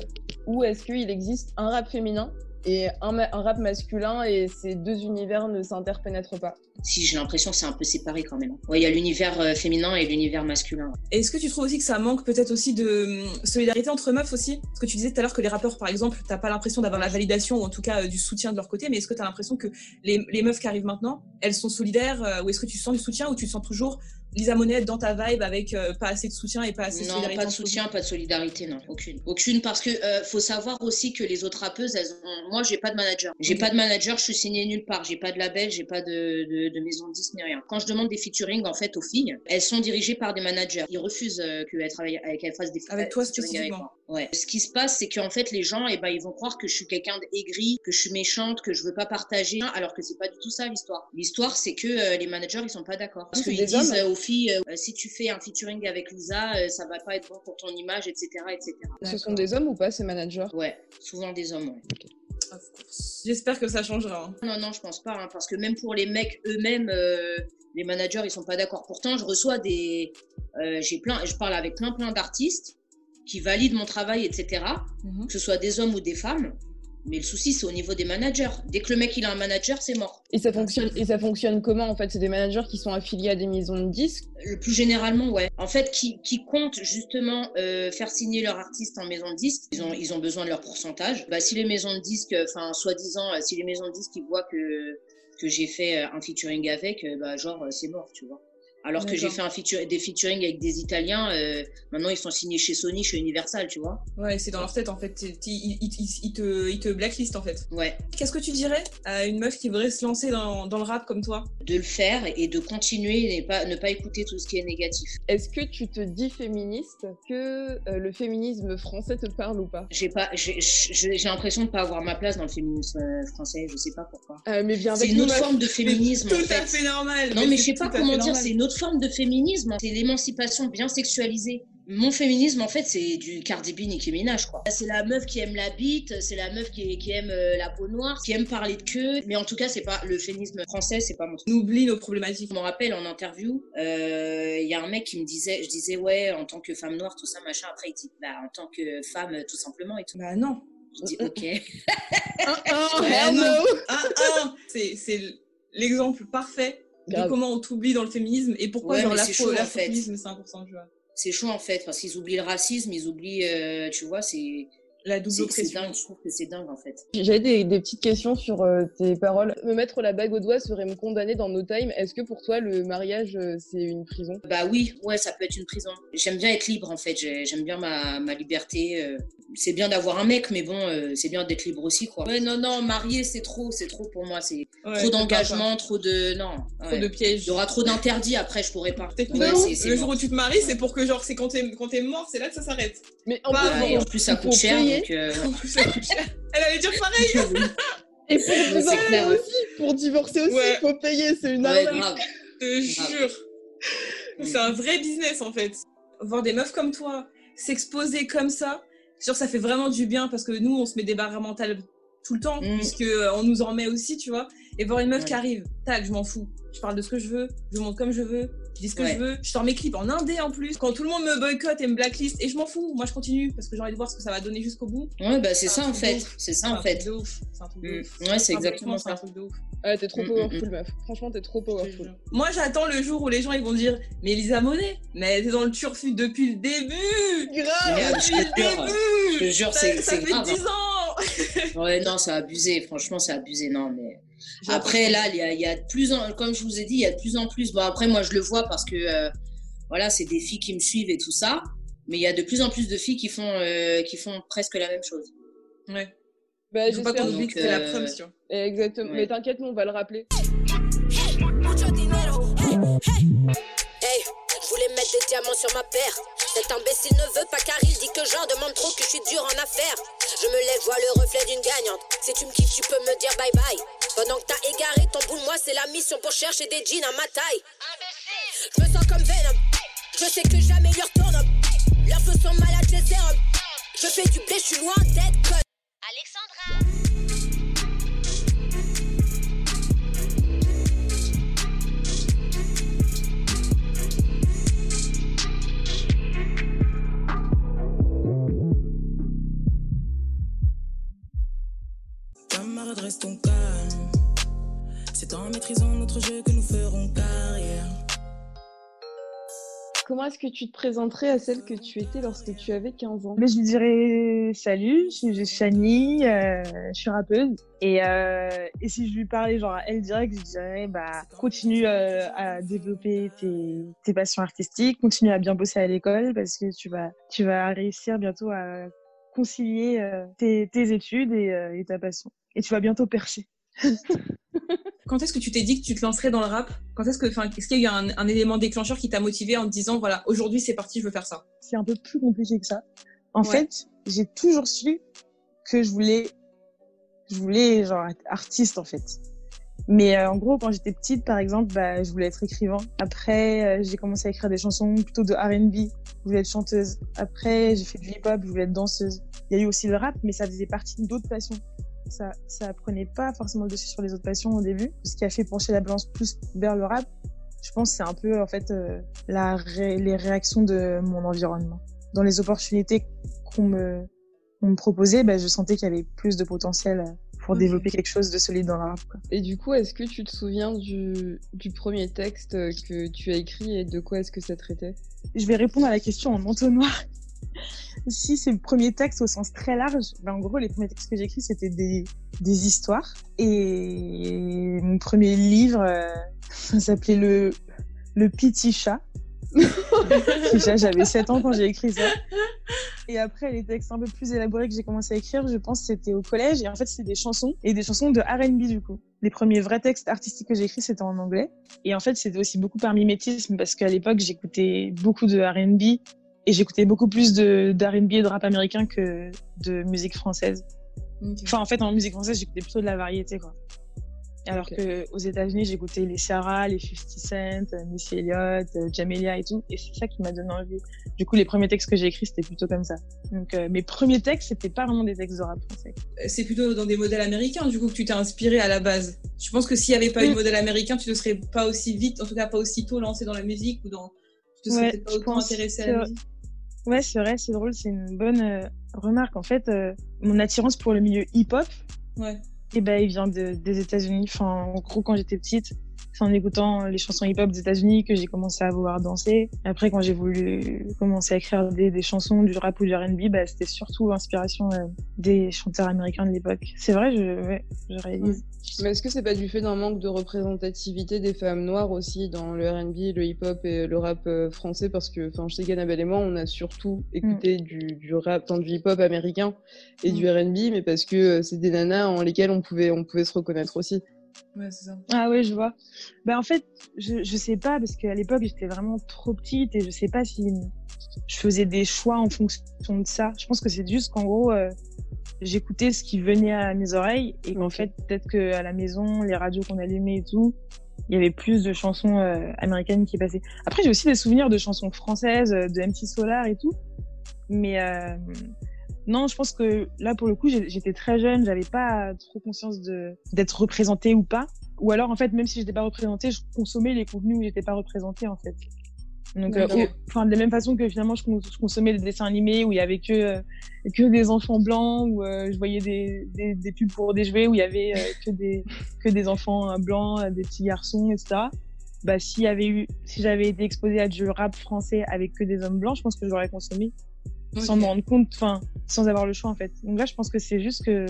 ou est-ce qu'il existe un rap féminin et un, ma- un rap masculin et ces deux univers ne s'interpénètrent pas? Si, j'ai l'impression que c'est un peu séparé quand même. Ouais, il y a l'univers euh, féminin et l'univers masculin. Est-ce que tu trouves aussi que ça manque peut-être aussi de hum, solidarité entre meufs aussi? Parce que tu disais tout à l'heure que les rappeurs, par exemple, t'as pas l'impression d'avoir la validation ou en tout cas euh, du soutien de leur côté, mais est-ce que t'as l'impression que les, les meufs qui arrivent maintenant, elles sont solidaires euh, ou est-ce que tu sens du soutien ou tu sens toujours Lisa Monette dans ta vibe avec euh, pas assez de soutien et pas assez de Non, solidarité pas de soutien, pas de solidarité, non, aucune. Aucune parce que euh, faut savoir aussi que les autres rappeuses, elles ont... moi j'ai pas de manager. J'ai pas de manager, je suis signée nulle part. J'ai pas de label, j'ai pas de, de, de maison de disque ni rien. Quand je demande des featuring en fait aux filles, elles sont dirigées par des managers. Ils refusent euh, qu'elles travaillent, euh, qu'elles fassent des Avec toi avec spécifiquement. moi. Ouais. Ce qui se passe, c'est qu'en fait les gens, eh ben ils vont croire que je suis quelqu'un d'aigri, que je suis méchante, que je veux pas partager, alors que c'est pas du tout ça l'histoire. L'histoire, c'est que les managers ils sont pas d'accord parce qu'ils disent aux filles, euh, si tu fais un featuring avec Lisa, euh, ça va pas être bon pour ton image, etc., etc. Ce sont des hommes ou pas ces managers? Ouais, souvent des hommes. ouais. J'espère que ça changera. hein. Non, non, je pense pas, hein, parce que même pour les mecs eux-mêmes, euh, les managers, ils sont pas d'accord. Pourtant, je reçois des, euh, j'ai plein, je parle avec plein, plein d'artistes qui valident mon travail, etc. Mhm. Que ce soit des hommes ou des femmes. Mais le souci, c'est au niveau des managers. Dès que le mec il a un manager, c'est mort. Et ça fonctionne et ça fonctionne comment en fait? C'est des managers qui sont affiliés à des maisons de disques? Le plus généralement, ouais. En fait, qui, qui comptent justement euh, faire signer leur artiste en maison de disque, ils ont, ils ont besoin de leur pourcentage. Bah, si les maisons de disques, enfin, soi-disant, si les maisons de disques ils voient que, que j'ai fait euh, un featuring avec, euh, bah, genre, c'est mort, tu vois. Alors que j'ai fait un feature, des featuring avec des Italiens, euh, maintenant ils sont signés chez Sony, chez Universal, tu vois. Ouais, c'est dans leur tête en fait. Ils ils- ils- ils te, ils te blacklist en fait. Ouais. Qu'est-ce que tu dirais à une meuf qui voudrait se lancer dans, dans le rap comme toi? De le faire et de continuer et pas, ne pas écouter tout ce qui est négatif. Est-ce que tu te dis féministe Que euh, le féminisme français te parle ou pas? J'ai pas, j'ai l'impression de pas avoir ma place dans le féminisme euh, français, je sais pas pourquoi. Euh, Mais viens C'est avec une autre forme de féminisme. Tout en à fait. normal. Non, mais je c'est sais pas comment dire, c'est une autre forme de féminisme. C'est l'émancipation bien sexualisée. Mon féminisme, en fait, c'est du Cardi B, Nicki Minaj, quoi. C'est la meuf qui aime la bite, c'est la meuf qui, qui aime euh, la peau noire, qui aime parler de queue. Mais en tout cas, c'est pas le féminisme français, c'est pas mon truc. On oublie nos problématiques. Je me rappelle en interview, euh, il y a un mec qui me disait, je disais ouais, en tant que femme noire, tout ça, machin. Après, il dit, bah, en tant que femme, tout simplement et tout. Bah non. Je dis ok. Ah, hell non. no. Ah, ah. C'est l'exemple parfait. De comment on t'oublie dans le féminisme et pourquoi Ouais, genre mais la c'est important, tu vois. c'est chaud en fait, parce qu'ils oublient le racisme, ils oublient, euh, tu vois, c'est. La double oppression. dingue, je trouve que c'est dingue en fait. J'avais des, des petites questions sur euh, tes paroles. Me mettre la bague au doigt serait me condamner dans No Time. Est-ce que pour toi, le mariage, euh, c'est une prison? Bah oui, ouais, ça peut être une prison. J'aime bien être libre en fait, J'ai- j'aime bien ma, ma liberté. euh. C'est bien d'avoir un mec, mais bon, euh, c'est bien d'être libre aussi, quoi. Ouais, non, non, marié, c'est trop, c'est trop pour moi. C'est Ouais, trop d'engagement, trop de. Non. Trop ouais. de pièges. Il y aura trop d'interdits après, je pourrais pas. C'est le mort. jour où tu te maries, c'est pour que genre c'est quand t'es quand t'es mort, c'est là que ça s'arrête. Mais en Ouais, et en plus, ça coûte cher, donc. euh, En plus, ça coûte cher. Elle allait dire pareil. Et pour divorcer aussi, pour divorcer aussi, Ouais. faut payer, c'est une Ouais, arnaque. grave. Je te jure. C'est un vrai business en fait. Voir des meufs comme toi s'exposer comme ça, genre ça fait vraiment du bien parce que nous on se met des barrières mentales tout le temps Mm. puisque euh, on nous en met aussi, tu vois. Et voir une meuf Ouais. qui arrive, tac, je m'en fous. Je parle de ce que je veux, je monte comme je veux, je dis ce que Ouais. je veux. Je sors mes clips en indé en plus. Quand tout le monde me boycotte et me blacklist et je m'en fous, moi je continue parce que j'ai envie de voir ce que ça va donner jusqu'au bout. Ouais, bah c'est ça en fait. C'est ça C'est en un fait. truc de ouf. C'est un truc de Mm. ouf. Ouais, c'est exactement C'est un ça. truc de ouf. Ouais, t'es trop Mm, powerful, mm, meuf. Franchement, t'es trop powerful. Moi, j'attends le jour où les gens ils vont dire Mais Elisa Monet, mais était dans le turfu depuis le début Grave Merde, je te Depuis le début je te jure, Ça- c'est Ça c'est fait grave. 10 ans Ouais, non, c'est abusé. Franchement, c'est abusé. Non, mais après, là, il y a, il y a de plus en, comme je vous ai dit, il y a de plus en plus. Bon, après, moi, je le vois parce que, euh, voilà, c'est des filles qui me suivent et tout ça. Mais il y a de plus en plus de filles qui font, euh, qui font presque la même chose. Ouais. Bah, faut pas j'espère qu'on que c'est la euh, promotion. Exactement. Ouais. Mais t'inquiète, nous, on va le rappeler. Hey, je mettre des diamants sur ma paire. Cet imbécile ne veut pas car il dit que j'en demande trop, que je suis dur en affaires. Je me lève, vois le reflet d'une gagnante. Si tu me kiffes, tu peux me dire bye bye. Pendant que t'as égaré ton boule, moi c'est la mission pour chercher des jeans à ma taille. Je me sens comme Venom. Je sais que jamais lui retourne. Leurs feux sont malades. Je fais du blé, je suis loin d'être conne. Alexandra. Comment est-ce que tu te présenterais à celle que tu étais lorsque tu avais 15 ans Mais je lui dirais salut, je suis Shani, euh, je suis rappeuse. Et, euh, et si je lui parlais genre à elle direct, je lui dirais bah continue euh, à développer tes, tes passions artistiques, continue à bien bosser à l'école parce que tu vas tu vas réussir bientôt à concilier tes, tes études et, et ta passion. Et tu vas bientôt percer. Quand est-ce que tu t'es dit que tu te lancerais dans le rap? Quand est-ce que, enfin, est-ce qu'il y a eu un, un élément déclencheur qui t'a motivé en te disant voilà, aujourd'hui c'est parti, je veux faire ça? C'est un peu plus compliqué que ça. En Ouais. fait, j'ai toujours su que je voulais, je voulais genre être artiste en fait. Mais euh, en gros, quand j'étais petite, par exemple, bah, je voulais être écrivain. Après, euh, j'ai commencé à écrire des chansons plutôt de R&B. Je voulais être chanteuse. Après, j'ai fait du hip-hop. Je voulais être danseuse. Il y a eu aussi le rap, mais ça faisait partie d'autres passions. Ça, ça prenait pas forcément le dessus sur les autres passions au début. Ce qui a fait pencher la balance plus vers le rap, je pense, c'est un peu en fait euh, la ré- les réactions de mon environnement. Dans les opportunités qu'on me, me proposait, bah, je sentais qu'il y avait plus de potentiel pour développer quelque chose de solide dans le rap. Quoi. Et du coup, est-ce que tu te souviens du, du premier texte que tu as écrit et de quoi est-ce que ça traitait? Je vais répondre à la question en entonnoir. Si c'est le premier texte au sens très large, ben en gros, les premiers textes que j'ai écrits, c'était des, des histoires. Et mon premier livre, euh, s'appelait le, le Petit Chat. J'avais 7 ans quand j'ai écrit ça. Et après, les textes un peu plus élaborés que j'ai commencé à écrire, je pense que c'était au collège. Et en fait, c'était des chansons et des chansons de R&B du coup. Les premiers vrais textes artistiques que j'ai écrits, c'était en anglais. Et en fait, c'était aussi beaucoup par mimétisme parce qu'à l'époque, j'écoutais beaucoup de R&B et j'écoutais beaucoup plus de d'R&B et de rap américain que de musique française. Enfin, en fait, en musique française, j'écoutais plutôt de la variété, quoi. Alors que aux États-Unis, j'écoutais les Ciara, les 50 Cent, euh, Missy Elliott, euh, Jamelia et tout. Et c'est ça qui m'a donné envie. Du coup, les premiers textes que j'ai écrits, c'était plutôt comme ça. Donc, euh, mes premiers textes, c'était pas vraiment des textes de rap français. C'est plutôt dans des modèles américains, du coup, que tu t'es inspiré à la base. Je pense que s'il n'y avait pas eu de Mm. modèle américain, tu ne serais pas aussi vite, en tout cas pas aussi tôt lancé dans la musique ou dans. Tu te serais Ouais, pas autant intéressé à la musique. Ouais, c'est vrai, c'est drôle, c'est une bonne euh, remarque. En fait, euh, mon attirance pour le milieu hip-hop, Ouais. eh ben, il vient de, des États-Unis. Enfin, en gros, quand j'étais petite, C'est en écoutant les chansons hip-hop des États-Unis que j'ai commencé à vouloir danser. Après, quand j'ai voulu commencer à écrire des, des chansons, du rap ou du R&B, bah, c'était surtout l'inspiration euh, des chanteurs américains de l'époque. C'est vrai, je, ouais, je réalise. Mais est-ce que c'est pas du fait d'un manque de représentativité des femmes noires aussi dans le R&B, le hip-hop et le rap euh, français? Parce que, enfin, je sais qu'Annabelle et moi, on a surtout écouté du, du rap, tant du hip-hop américain et du R&B, mais parce que euh, c'est des nanas en lesquelles on pouvait, on pouvait se reconnaître aussi. Ouais, c'est ça. Ah oui, je vois. Ben en fait, je, je sais pas parce qu'à l'époque j'étais vraiment trop petite et je sais pas si je faisais des choix en fonction de ça. Je pense que c'est juste qu'en gros euh, j'écoutais ce qui venait à mes oreilles et qu'en fait peut-être que à la maison les radios qu'on allumait et tout, il y avait plus de chansons euh, américaines qui passaient. Après j'ai aussi des souvenirs de chansons françaises, euh, de MC Solar et tout, mais euh, non, je pense que là, pour le coup, j'étais très jeune, j'avais pas trop conscience de d'être représentée ou pas. Ou alors, en fait, même si j'étais pas représentée, je consommais les contenus où j'étais pas représentée, en fait. Donc, euh, enfin, de la même façon que finalement, je, cons- je consommais des dessins animés où il y avait que euh, que des enfants blancs, où euh, je voyais des, des des pubs pour des jouets où il y avait euh, que des que des enfants blancs, des petits garçons, etc. Bah, s'il y avait eu, si j'avais été exposée à du rap français avec que des hommes blancs, je pense que j'aurais consommé sans me rendre compte, enfin, sans avoir le choix en fait. Donc là, je pense que c'est juste que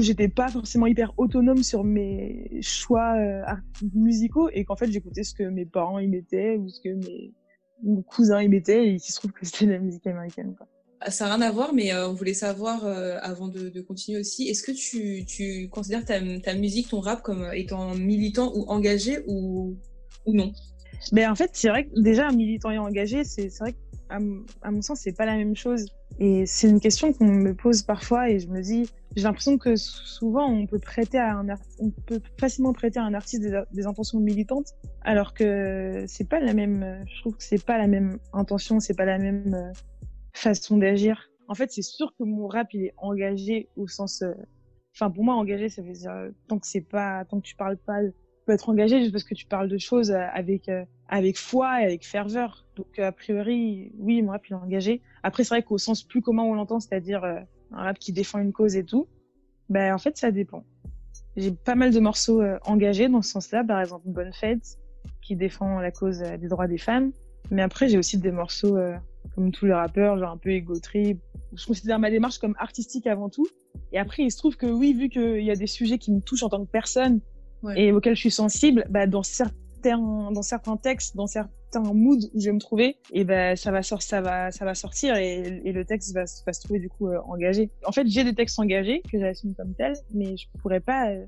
j'étais pas forcément hyper autonome sur mes choix euh, musicaux et qu'en fait, j'écoutais ce que mes parents y mettaient ou ce que mes, mes cousins y mettaient et il se trouve que c'était de la musique américaine. Quoi. Ah, Ça n'a rien à voir, mais euh, on voulait savoir, euh, avant de, de continuer aussi, est-ce que tu, tu considères ta, ta musique, ton rap comme étant militant ou engagé ou, ou non? Mais en fait, c'est vrai que déjà, militant et engagé, c'est vrai que à, à mon sens, c'est pas la même chose. Et c'est une question qu'on me pose parfois et je me dis, j'ai l'impression que souvent on peut prêter à un on peut facilement prêter à un artiste des, intentions militantes, alors que c'est pas la même. Je trouve que c'est pas la même intention, c'est pas la même euh, façon d'agir. En fait, c'est sûr que mon rap il est engagé au sens. euh, Enfin, pour moi, engagé, ça veut dire euh, tant que c'est pas, tant que tu parles pas, tu peux être engagé juste parce que tu parles de choses euh, avec euh, avec foi et avec ferveur. Donc euh, a priori, oui, mon rap il est engagé. Après, c'est vrai qu'au sens plus commun on l'entend, c'est-à-dire euh, un rap qui défend une cause et tout, ben en fait ça dépend. J'ai pas mal de morceaux euh, engagés dans ce sens-là, par exemple Bonne Fête qui défend la cause des droits des femmes. Mais après, j'ai aussi des morceaux comme tous les rappeurs, genre un peu ego trip. Je considère ma démarche comme artistique avant tout. Et après, il se trouve que oui, vu qu'il y a des sujets qui me touchent en tant que personne et auxquels je suis sensible, bah, dans certains, dans certains textes, dans certains moods où je vais me trouver, et ben ça va sortir, ça va, ça va sortir et, le texte va, se- trouver du coup euh, engagé. En fait, j'ai des textes engagés que j'assume comme tels, mais je pourrais pas euh,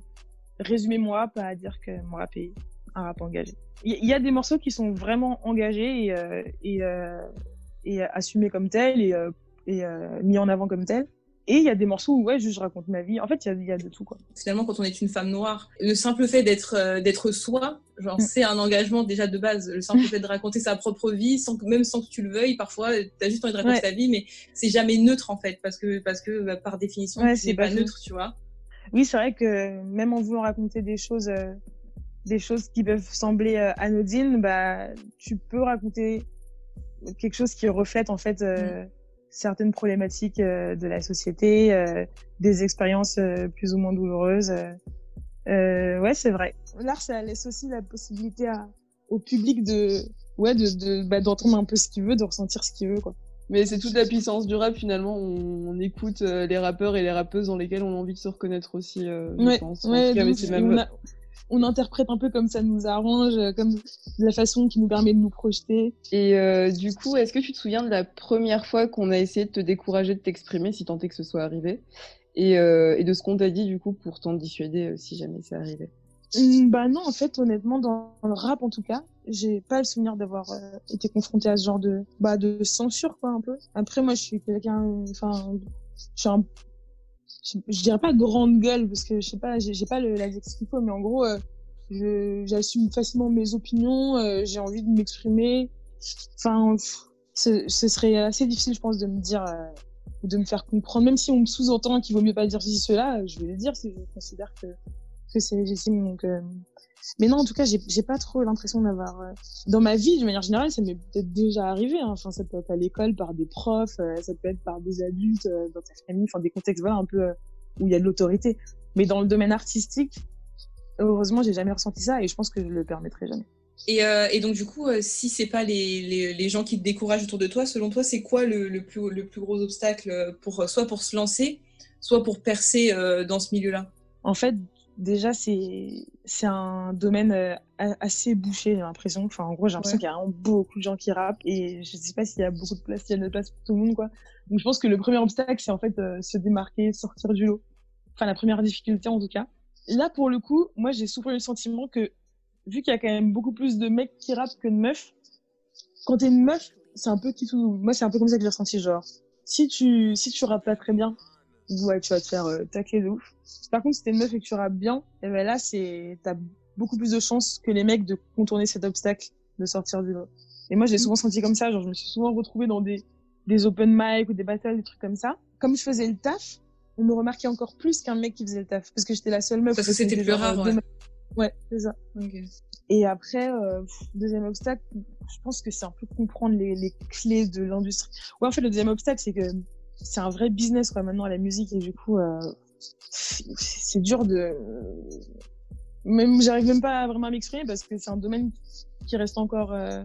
résumer mon rap à dire que mon rap est un rap engagé. Il y, a des morceaux qui sont vraiment engagés et, euh, et, euh, et assumés comme tels et, et mis en avant comme tels. Et il y a des morceaux où ouais, juste je raconte ma vie. En fait, il y a, il y a de tout quoi. Finalement, quand on est une femme noire, le simple fait d'être euh, d'être soi, genre c'est un engagement déjà de base. Le simple fait de raconter sa propre vie, sans que, même sans que tu le veuilles, parfois t'as juste envie de raconter Ouais. ta vie, mais c'est jamais neutre en fait, parce que parce que bah, par définition, Ouais, c'est pas pas neutre, tu vois. Oui, c'est vrai que même en voulant raconter des choses, euh, des choses qui peuvent sembler euh, anodines, bah, tu peux raconter quelque chose qui reflète en fait euh, certaines problématiques euh, de la société, euh, des expériences euh, plus ou moins douloureuses. ouais, c'est vrai. L'art, ça laisse aussi la possibilité à, au public de, ouais, de, de, bah, d'entendre un peu ce qu'il veut, de ressentir ce qu'il veut, quoi. Mais c'est toute la puissance du rap finalement. On, on écoute euh, les rappeurs et les rappeuses dans lesquels on a envie de se reconnaître aussi, euh, je Ouais, pense. En ouais, tout cas, même- on, a- on interprète un peu comme ça nous arrange, euh, comme la façon qui nous permet de nous projeter. Et euh, du coup, est-ce que tu te souviens de la première fois qu'on a essayé de te décourager de t'exprimer, si tant est que ce soit arrivé, et, euh, et de ce qu'on t'a dit du coup pour t'en dissuader si jamais c'est arrivé? Hum, Bah non, en fait, honnêtement, dans le rap en tout cas, j'ai pas le souvenir d'avoir euh, été confrontée à ce genre de bah de censure quoi un peu. Après moi, je suis quelqu'un, enfin, je suis un, je, je dirais pas grande gueule parce que je sais pas, j'ai pas le l'adjectif qu'il faut, mais en gros, euh, j'assume facilement mes opinions, euh, j'ai envie de m'exprimer. Enfin, ce serait assez difficile, je pense, de me dire euh, ou de me faire comprendre, même si on me sous-entend qu'il vaut mieux pas dire ceci cela, je vais le dire si je considère que que c'est légitime. Donc, euh, mais non, en tout cas, j'ai pas trop l'impression d'avoir euh, dans ma vie, de manière générale, ça m'est peut-être déjà arrivé. Hein. Enfin, ça peut être à l'école par des profs, euh, ça peut être par des adultes euh, dans ta famille, enfin des contextes voilà un peu où il y a de l'autorité. Mais dans le domaine artistique, heureusement, j'ai jamais ressenti ça et je pense que je le permettrai jamais. Et, et donc, du coup, si c'est pas les, les, les gens qui te découragent autour de toi, selon toi, c'est quoi le, le, plus, le plus gros obstacle pour soit pour se lancer, soit pour percer dans ce milieu-là? En fait, déjà, c'est un domaine euh, assez bouché, j'ai l'impression. Enfin, en gros, j'ai l'impression Ouais. qu'il y a vraiment beaucoup de gens qui rappent et je sais pas s'il y a beaucoup de place, s'il y a de place pour tout le monde, quoi. Donc, je pense que le premier obstacle, c'est en fait euh, se démarquer, sortir du lot. Enfin, la première difficulté, en tout cas. Là, pour le coup, moi, j'ai souvent eu le sentiment que, vu qu'il y a quand même beaucoup plus de mecs qui rappent que de meufs, quand t'es une meuf, c'est un peu qui tout. Moi, c'est un peu comme ça que j'ai ressenti, genre, si tu, si tu rappes pas très bien, ouais, tu vas te faire euh, tacler de ouf. Par contre, si t'es une meuf et que tu rappes bien, et ben là, c'est, t'as beaucoup plus de chances que les mecs de contourner cet obstacle, de sortir du lot. Et moi, j'ai souvent senti comme ça, genre, je me suis souvent retrouvée dans des, des open mic ou des battles, des trucs comme ça. Comme je faisais le taf, on me remarquait encore plus qu'un mec qui faisait le taf, parce que j'étais la seule meuf. Parce que c'était était plus genre, rare, euh, ouais. Ouais, c'est ça. Et après, euh, deuxième obstacle, je pense que c'est un peu comprendre les, les clés de l'industrie. Ouais, en fait, le deuxième obstacle, c'est que c'est un vrai business, quoi, maintenant, la musique, et du coup, euh, c'est dur de... Même, j'arrive même pas vraiment à m'exprimer parce que c'est un domaine qui reste encore euh,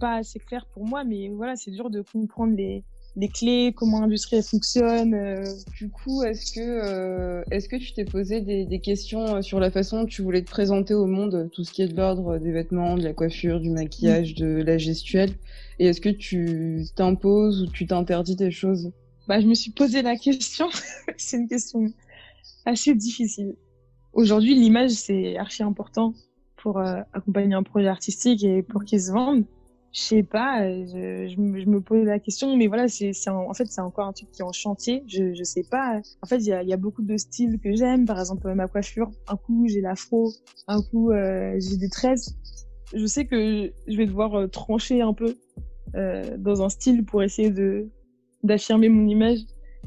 pas assez clair pour moi, mais voilà, c'est dur de comprendre les, les clés, comment l'industrie fonctionne. euh, Du coup, est-ce que, euh, est-ce que tu t'es posé des, des questions sur la façon dont tu voulais te présenter au monde, tout ce qui est de l'ordre des vêtements, de la coiffure, du maquillage, de la gestuelle Et est-ce que tu t'imposes ou tu t'interdis des choses? Bah, je me suis posé la question. c'est une question assez difficile. Aujourd'hui, l'image, c'est archi important pour euh, accompagner un projet artistique et pour qu'il se vende. Je sais pas, euh, je, je, me, je me pose la question, mais voilà, c'est, en fait, c'est encore un truc qui est en chantier. Je, je sais pas. En fait, il y a, y a beaucoup de styles que j'aime. Par exemple, ma coiffure. Un coup, j'ai l'afro. Un coup, euh, j'ai des tresses. Je sais que je vais devoir euh, trancher un peu euh, dans un style pour essayer de d'affirmer mon image.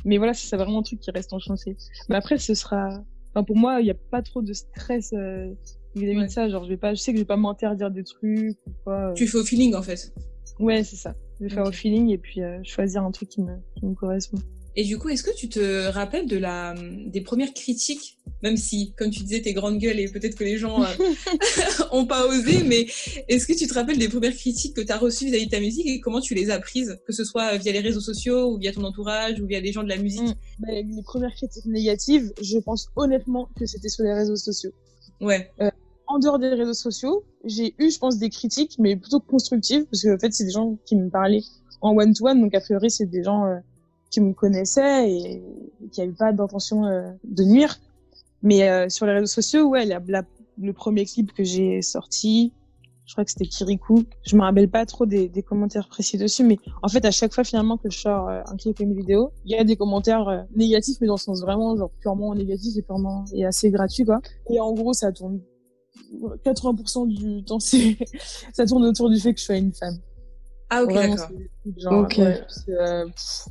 Mais voilà, c'est vraiment un truc qui reste en chantier. Mais après, ce sera. Enfin, pour moi, il n'y a pas trop de stress euh, vis-à-vis de ça. Genre, je vais pas, je sais que je vais pas m'interdire des trucs ou quoi. euh. Tu fais au feeling, en fait. Ouais, c'est ça. Je vais faire au feeling et puis euh, choisir un truc qui me, qui me correspond. Et du coup, est-ce que tu te rappelles de la, des premières critiques, même si, comme tu disais, t'es grande gueule et peut-être que les gens euh, ont pas osé, mais est-ce que tu te rappelles des premières critiques que tu as reçues vis-à-vis de ta musique et comment tu les as prises, que ce soit via les réseaux sociaux ou via ton entourage ou via les gens de la musique? Bah, les premières critiques négatives, je pense honnêtement que c'était sur les réseaux sociaux. Ouais. Euh, en dehors des réseaux sociaux, j'ai eu, je pense, des critiques, mais plutôt constructives, parce que en fait, c'est des gens qui me parlaient en one-to-one, donc a priori, c'est des gens euh, qui me connaissaient et, et qui n'avaient pas d'intention euh, de nuire. Mais euh, sur les réseaux sociaux, ouais, la, la- le premier clip que j'ai sorti, je crois que c'était Kirikou. Je me rappelle pas trop des, des commentaires précis dessus, mais en fait, à chaque fois finalement que je sors euh, un clip ou une vidéo, il y a des commentaires euh, négatifs, mais dans le sens vraiment genre purement négatif et purement et assez gratuit quoi. Et en gros, ça tourne 80% du temps, c'est ça tourne autour du fait que je sois une femme. Ah ok, Vraiment, d'accord. Ok. ouais, c'est, euh, pff.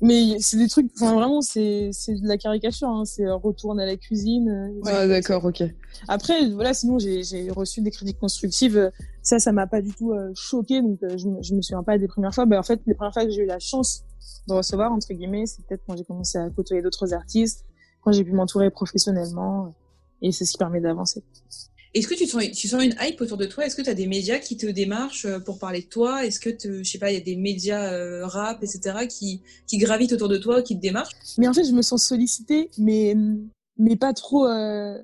Mais c'est des trucs, enfin vraiment, c'est c'est de la caricature. Hein, c'est euh, retourne à la cuisine. euh, Ah, d'accord, ok. après, voilà, sinon j'ai j'ai reçu des critiques constructives. Ça, ça m'a pas du tout euh, choqué, donc euh, je, me- je me souviens pas des premières fois. Ben, en fait, les premières fois que j'ai eu la chance de recevoir entre guillemets, c'est peut-être quand j'ai commencé à côtoyer d'autres artistes, quand j'ai pu m'entourer professionnellement, et c'est ce qui permet d'avancer. Est-ce que tu sens, tu sens une hype autour de toi? Est-ce que tu as des médias qui te démarchent euh, pour parler de toi? Est-ce que, te- je sais pas, il y a des médias euh, rap, etc., qui, qui gravitent autour de toi, qui te démarchent? Mais en fait, je me sens sollicitée, mais mais pas trop. euh,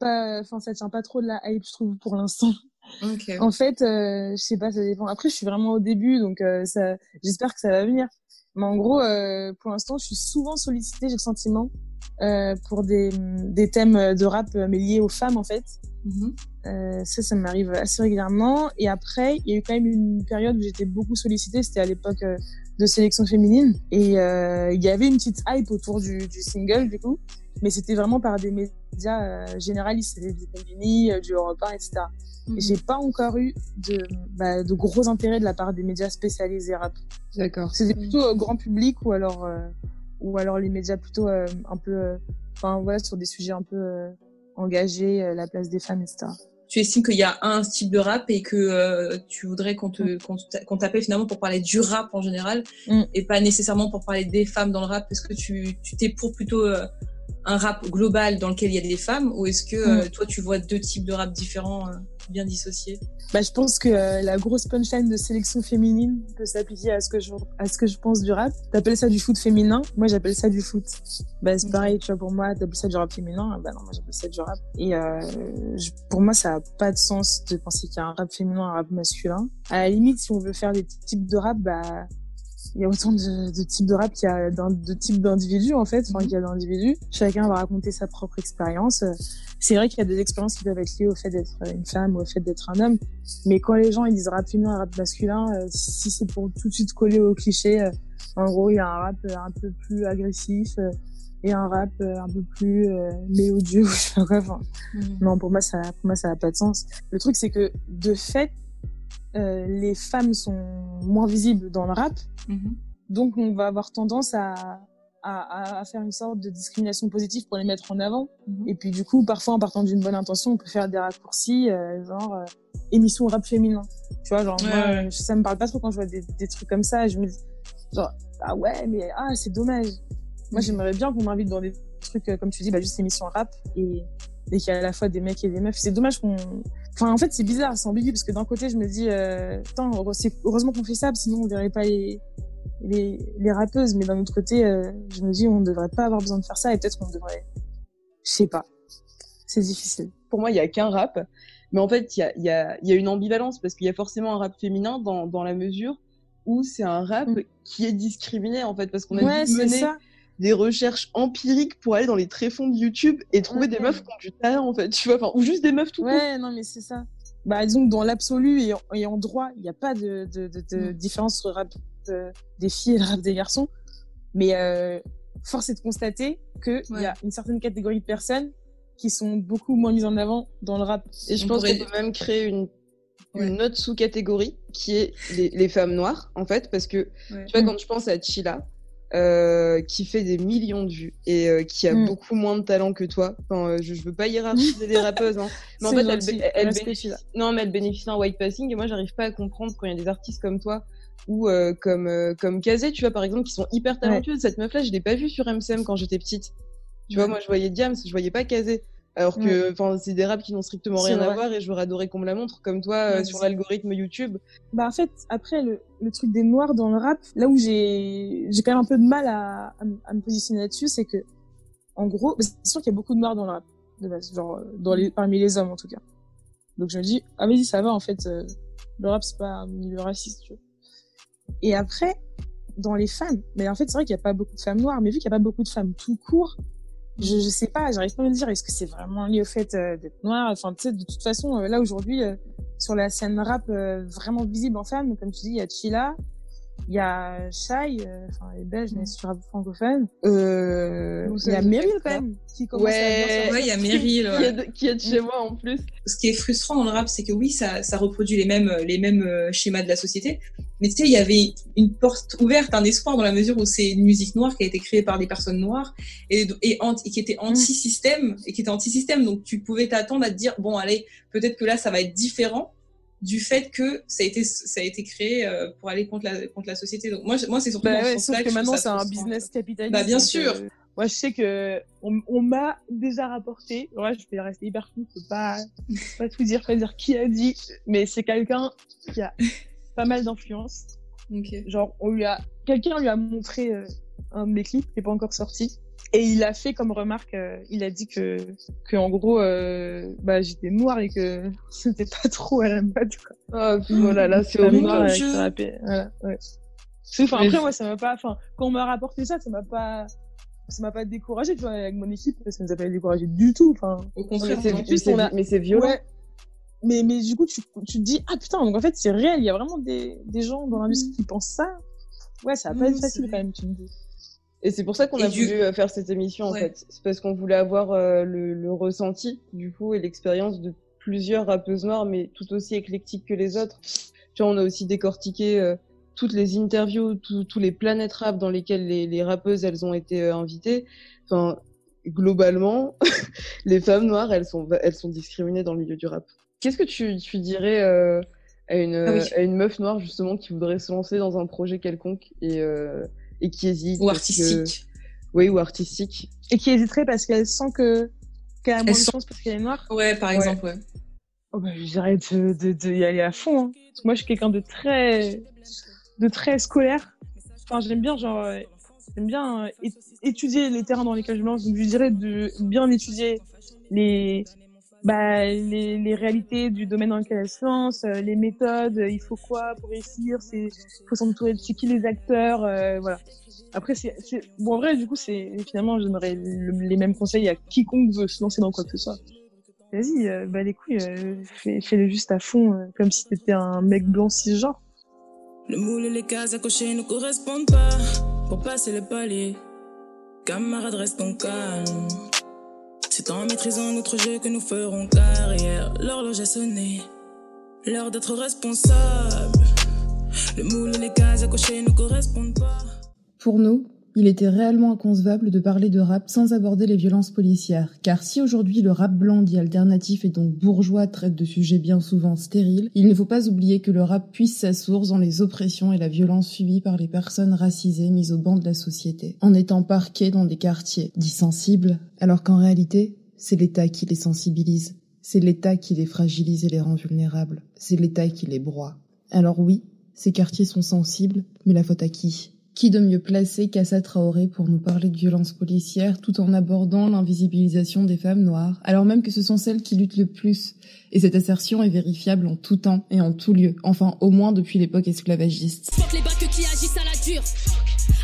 pas, enfin, ça tient pas trop de la hype, je trouve, pour l'instant. Ok. En fait, euh, je sais pas, ça dépend. Après, je suis vraiment au début, donc euh, ça, j'espère que ça va venir. Mais en gros, euh, pour l'instant, je suis souvent sollicitée, j'ai le sentiment, euh, pour des, des thèmes de rap mais liés aux femmes, en fait. Euh, ça, ça m'arrive assez régulièrement. Et après, il y a eu quand même une période où j'étais beaucoup sollicitée. C'était à l'époque euh, de sélection féminine. Et euh, il y avait une petite hype autour du, du single, du coup. Mais c'était vraiment par des médias euh, généralistes. C'était du Combini, du Europe 1, etc. Et j'ai pas encore eu de, bah, de gros intérêt de la part des médias spécialisés rap. D'accord. C'était plutôt euh, grand public ou alors, euh, ou alors les médias plutôt euh, un peu, enfin voilà, sur des sujets un peu engagés, euh, la place des femmes, etc. Tu estimes qu'il y a un style de rap et que euh, tu voudrais qu'on te qu'on t'a- qu'on t'appelle finalement pour parler du rap en général Mm. et pas nécessairement pour parler des femmes dans le rap? Parce que tu tu t'es pour plutôt euh, un rap global dans lequel il y a des femmes ou est-ce que euh, toi tu vois deux types de rap différents bien dissociés Bah, je pense que euh, la grosse punchline de sélection féminine peut s'appliquer à ce que je à ce que je pense du rap. T'appelles ça du foot féminin, moi j'appelle ça du foot. Bah c'est pareil, tu vois pour moi, t'appelles ça du rap féminin, bah non moi j'appelle ça du rap. Et euh, je- pour moi ça a pas de sens de penser qu'il y a un rap féminin, un rap masculin. À la limite, si on veut faire des types de rap, bah il y a autant de, de types de rap qu'il y a de types d'individus en fait, enfin qu'il y a d'individus. Chacun va raconter sa propre expérience. C'est vrai qu'il y a des expériences qui peuvent être liées au fait d'être une femme ou au fait d'être un homme, mais quand les gens ils disent rap féminin, rap masculin, euh, si c'est pour tout de suite coller au cliché, euh, en gros il y a un rap euh, un peu plus agressif euh, et un rap un peu plus mélodieux, ou je sais pas quoi. Enfin, non pour moi ça pour moi ça n'a pas de sens. Le truc c'est que de fait euh, les femmes sont moins visibles dans le rap, donc on va avoir tendance à, à, à faire une sorte de discrimination positive pour les mettre en avant. Et puis du coup, parfois en partant d'une bonne intention, on peut faire des raccourcis, euh, genre euh, émission rap féminin. Tu vois, genre Ouais, moi, ouais. ça me parle pas trop quand je vois des, des trucs comme ça. Je me dis, genre, ah ouais, mais ah c'est dommage. Moi, j'aimerais bien qu'on m'invite dans des trucs, euh, comme tu dis, bah, juste émission rap et, et qu'il y a à la fois des mecs et des meufs. C'est dommage qu'on. Enfin, en fait, c'est bizarre, c'est ambigu parce que d'un côté, je me dis, euh, heureusement qu'on fait ça, sinon on verrait pas les, les, les rappeuses. Mais d'un autre côté, euh, je me dis, on ne devrait pas avoir besoin de faire ça et peut-être qu'on devrait. Je sais pas. C'est difficile. Pour moi, il y a qu'un rap. Mais en fait, il y a, y, a, y a une ambivalence parce qu'il y a forcément un rap féminin dans, dans la mesure où c'est un rap qui est discriminé en fait parce qu'on a Mm. Ouais, dû mener ça. Des recherches empiriques pour aller dans les tréfonds de YouTube et trouver des Ouais. meufs qui ont du talent en fait, tu vois, enfin, ou juste des meufs tout court. Ouais, non, mais c'est ça. Bah, disons que dans l'absolu et, en- et en droit, il n'y a pas de, de, de, de différence entre le rap des filles et le rap des garçons. Mais euh, force est de constater qu'il y a une certaine catégorie de personnes qui sont beaucoup moins mises en avant dans le rap. Et je pense qu'on peut même créer une, une autre sous-catégorie qui est les, les femmes noires, en fait, parce que Ouais. tu vois, quand je pense à Chila, euh, qui fait des millions de vues et euh, qui a Mm. beaucoup moins de talent que toi, enfin, euh, je, je veux pas hiérarchiser les rappeuses, hein, mais en fait, elle, gentil. bénéficie, non, mais elle bénéficie d'un white passing et moi, j'arrive pas à comprendre quand il y a des artistes comme toi ou euh, comme euh, comme Kazé, tu vois, par exemple, qui sont hyper talentueuses. Cette meuf-là, je l'ai pas vue sur MCM quand j'étais petite. Tu vois, moi, je voyais Diams, je voyais pas Kazé. Alors que, enfin, c'est des raps qui n'ont strictement rien à voir et j'aurais adoré qu'on me la montre, comme toi, euh, sur l'algorithme YouTube. Bah en fait, après le, le truc des noirs dans le rap, là où j'ai j'ai quand même un peu de mal à, à, me- à me positionner là-dessus, c'est que en gros, bah, c'est sûr qu'il y a beaucoup de noirs dans le rap de base, genre euh, dans les, parmi les hommes en tout cas. Donc je me dis ah vas-y ça va en fait, euh, le rap c'est pas un milieu raciste. Tu vois. Et après dans les femmes, mais en fait c'est vrai qu'il y a pas beaucoup de femmes noires, mais vu qu'il y a pas beaucoup de femmes tout court, je, je sais pas, j'arrive pas à me dire est-ce que c'est vraiment lié au fait euh, d'être noire. Enfin tu sais de toute façon euh, là aujourd'hui euh, sur la scène rap euh, vraiment visible en femmes, comme tu dis, il y a Chila, il y a Shai, euh, enfin les Belges, mais sur rap francophone. Euh, il y a Meryl quand même qui commence à bien Ouais, il y a Meryl. Qui est de- qui est de chez moi en plus. Ce qui est frustrant dans le rap, c'est que oui, ça, ça reproduit les mêmes, les mêmes euh, schémas de la société. Mais tu sais, il y avait une porte ouverte, un espoir dans la mesure où c'est une musique noire qui a été créée par des personnes noires et, et qui était anti-système et qui était anti-système. Donc tu pouvais t'attendre à te dire bon allez, peut-être que là ça va être différent du fait que ça a été ça a été créé euh, pour aller contre la contre la société. Donc moi moi c'est surtout Bah ouais, sauf que trouve maintenant c'est un business capitaliste. Bah bien sûr. euh, moi je sais que on, on m'a déjà rapporté. Ouais, je vais rester hyper flou, je peux pas pas tout dire, pas dire qui a dit, mais c'est quelqu'un qui a pas mal d'influence. Genre on lui a quelqu'un lui a montré euh, un de mes clips qui est pas encore sorti. Et il a fait comme remarque, euh, il a dit que, que en gros, euh, bah, j'étais noire et que c'était pas trop à la mode, quoi. Oh, puis voilà, là, c'est horrible. noire avec rappé, voilà, ouais. Enfin, après, moi, ça m'a pas, enfin, quand on m'a rapporté ça, ça m'a pas, ça m'a pas découragé, tu vois, avec mon équipe, ça nous a pas découragé du tout, enfin. Au contraire, c'est- en plus, mais on a, c'est- mais c'est violent. Ouais. Mais, mais du coup, tu, tu te dis, ah putain, donc en fait, c'est réel, il y a vraiment des, des gens dans l'industrie qui pensent ça. Ouais, ça va pas être facile quand même, tu me dis. Et c'est pour ça qu'on a du- voulu euh, faire cette émission en fait. C'est parce qu'on voulait avoir euh, le, le ressenti du coup et l'expérience de plusieurs rappeuses noires, mais tout aussi éclectiques que les autres. Tu vois, on a aussi décortiqué euh, toutes les interviews, tous tous les planètes rap dans lesquelles les, les rappeuses elles ont été euh, invitées. Enfin, globalement, les femmes noires elles sont elles sont discriminées dans le milieu du rap. Qu'est-ce que tu, tu dirais euh, à une Ah oui. à une meuf noire justement qui voudrait se lancer dans un projet quelconque et euh, et qui hésite Ou que- artistique. Oui, ou artistique. Et qui hésiterait parce qu'elle sent que qu'elle a moins de sent- chance parce qu'elle est noire. Ouais, par exemple, ouais. Oh bah, j'arrête de, de, de y aller à fond. hein. Parce que moi, je suis quelqu'un de très, de très scolaire. Enfin, j'aime bien, genre, euh, j'aime bien euh, étudier les terrains dans lesquels je me lance. Donc, je dirais de bien étudier les, bah, les, les réalités du domaine dans lequel elle se lance, euh, les méthodes, euh, il faut quoi pour réussir, il faut s'entourer de c'est qui les acteurs, euh, voilà. Après, c'est, bon, en vrai, du coup, c'est, finalement, je donnerais le- les mêmes conseils à quiconque veut se lancer dans quoi que ce soit. Vas-y, euh, bah les couilles, euh, fais, fais-le juste à fond, euh, comme si t'étais un mec blanc cisgenre. Le moule et les cases à cocher ne correspondent pas. Pour passer les paliers, camarade, restons calme. C'est en maîtrisant notre jeu que nous ferons carrière. L'horloge a sonné, l'heure d'être responsable. Le moule et les cases à cocher ne correspondent pas. Pour nous, il était réellement inconcevable de parler de rap sans aborder les violences policières, car si aujourd'hui le rap blanc dit alternatif et donc bourgeois traite de sujets bien souvent stériles, il ne faut pas oublier que le rap puise sa source dans les oppressions et la violence subies par les personnes racisées mises au banc de la société, en étant parquées dans des quartiers dits sensibles, alors qu'en réalité, c'est l'État qui les sensibilise, c'est l'État qui les fragilise et les rend vulnérables, c'est l'État qui les broie. Alors oui, ces quartiers sont sensibles, mais la faute à qui? Qui de mieux placé qu'Assa Traoré pour nous parler de violences policières tout en abordant l'invisibilisation des femmes noires, alors même que ce sont celles qui luttent le plus. Et cette assertion est vérifiable en tout temps et en tout lieu, enfin au moins depuis l'époque esclavagiste. Fuck les bacs qui agissent à la dure.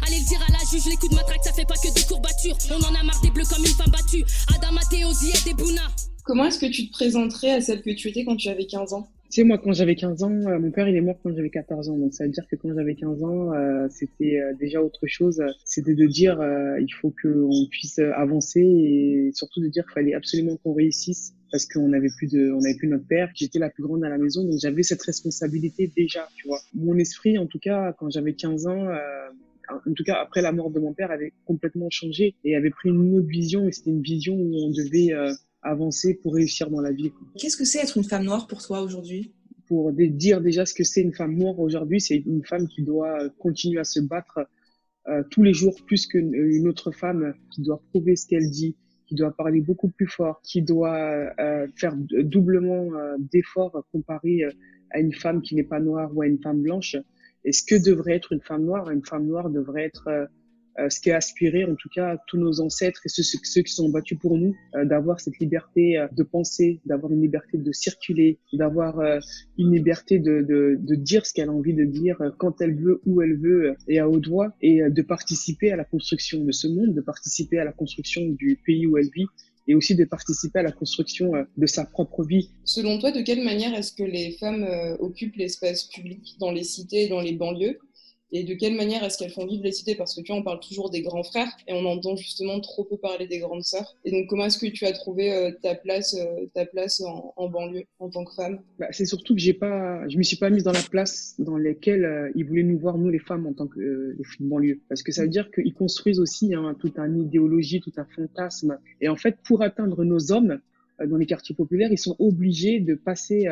Allez le dire à la juge, les coups de matraque, ça fait pas que des courbatures. On en a marre des bleus comme une femme battue. Adama Théosi et des Bouna. Comment est-ce que tu te présenterais à celle que tu étais quand tu avais 15 ans? Sais, moi, quand j'avais 15 ans, euh, mon père, il est mort quand j'avais 14 ans. Donc, ça veut dire que quand j'avais 15 ans, euh, c'était euh, déjà autre chose. C'était de dire, euh, il faut qu'on puisse euh, avancer et surtout de dire qu'il fallait absolument qu'on réussisse parce qu'on n'avait plus de, on n'avait plus notre père. J'étais la plus grande à la maison, donc j'avais cette responsabilité déjà, tu vois. Mon esprit, en tout cas, quand j'avais 15 ans, euh, en tout cas après la mort de mon père, avait complètement changé et avait pris une autre vision. Et c'était une vision où on devait avancer pour réussir dans la vie. Qu'est-ce que c'est être une femme noire pour toi aujourd'hui? Pour dire déjà ce que c'est une femme noire aujourd'hui, c'est une femme qui doit euh, continuer à se battre euh, tous les jours plus qu'une une autre femme, qui doit prouver ce qu'elle dit, qui doit parler beaucoup plus fort, qui doit euh, faire doublement euh, d'efforts comparé euh, à une femme qui n'est pas noire ou à une femme blanche. Et ce que devrait être une femme noire? Une femme noire devrait être euh, euh, ce qui a aspiré, en tout cas, tous nos ancêtres et ceux, ceux- qui sont battus pour nous, euh, d'avoir cette liberté euh, de penser, d'avoir une liberté de circuler, d'avoir euh, une liberté de, de, de dire ce qu'elle a envie de dire euh, quand elle veut, où elle veut euh, et à haute voix, et euh, de participer à la construction de ce monde, de participer à la construction du pays où elle vit, et aussi de participer à la construction euh, de sa propre vie. Selon toi, de quelle manière est-ce que les femmes euh, occupent l'espace public dans les cités et dans les banlieues? Et de quelle manière est-ce qu'elles font vivre les cités? Parce que tu vois, on parle toujours des grands frères et on entend justement trop peu parler des grandes sœurs. Et donc, comment est-ce que tu as trouvé euh, ta place, euh, ta place en, banlieue en tant que femme? Bah, c'est surtout que j'ai pas, je me suis pas mise dans la place dans laquelle euh, ils voulaient nous voir nous les femmes en tant que les filles de banlieue, parce que ça veut dire qu'ils construisent aussi hein, toute une idéologie, tout un fantasme. Et en fait, pour atteindre nos hommes dans les quartiers populaires, ils sont obligés de passer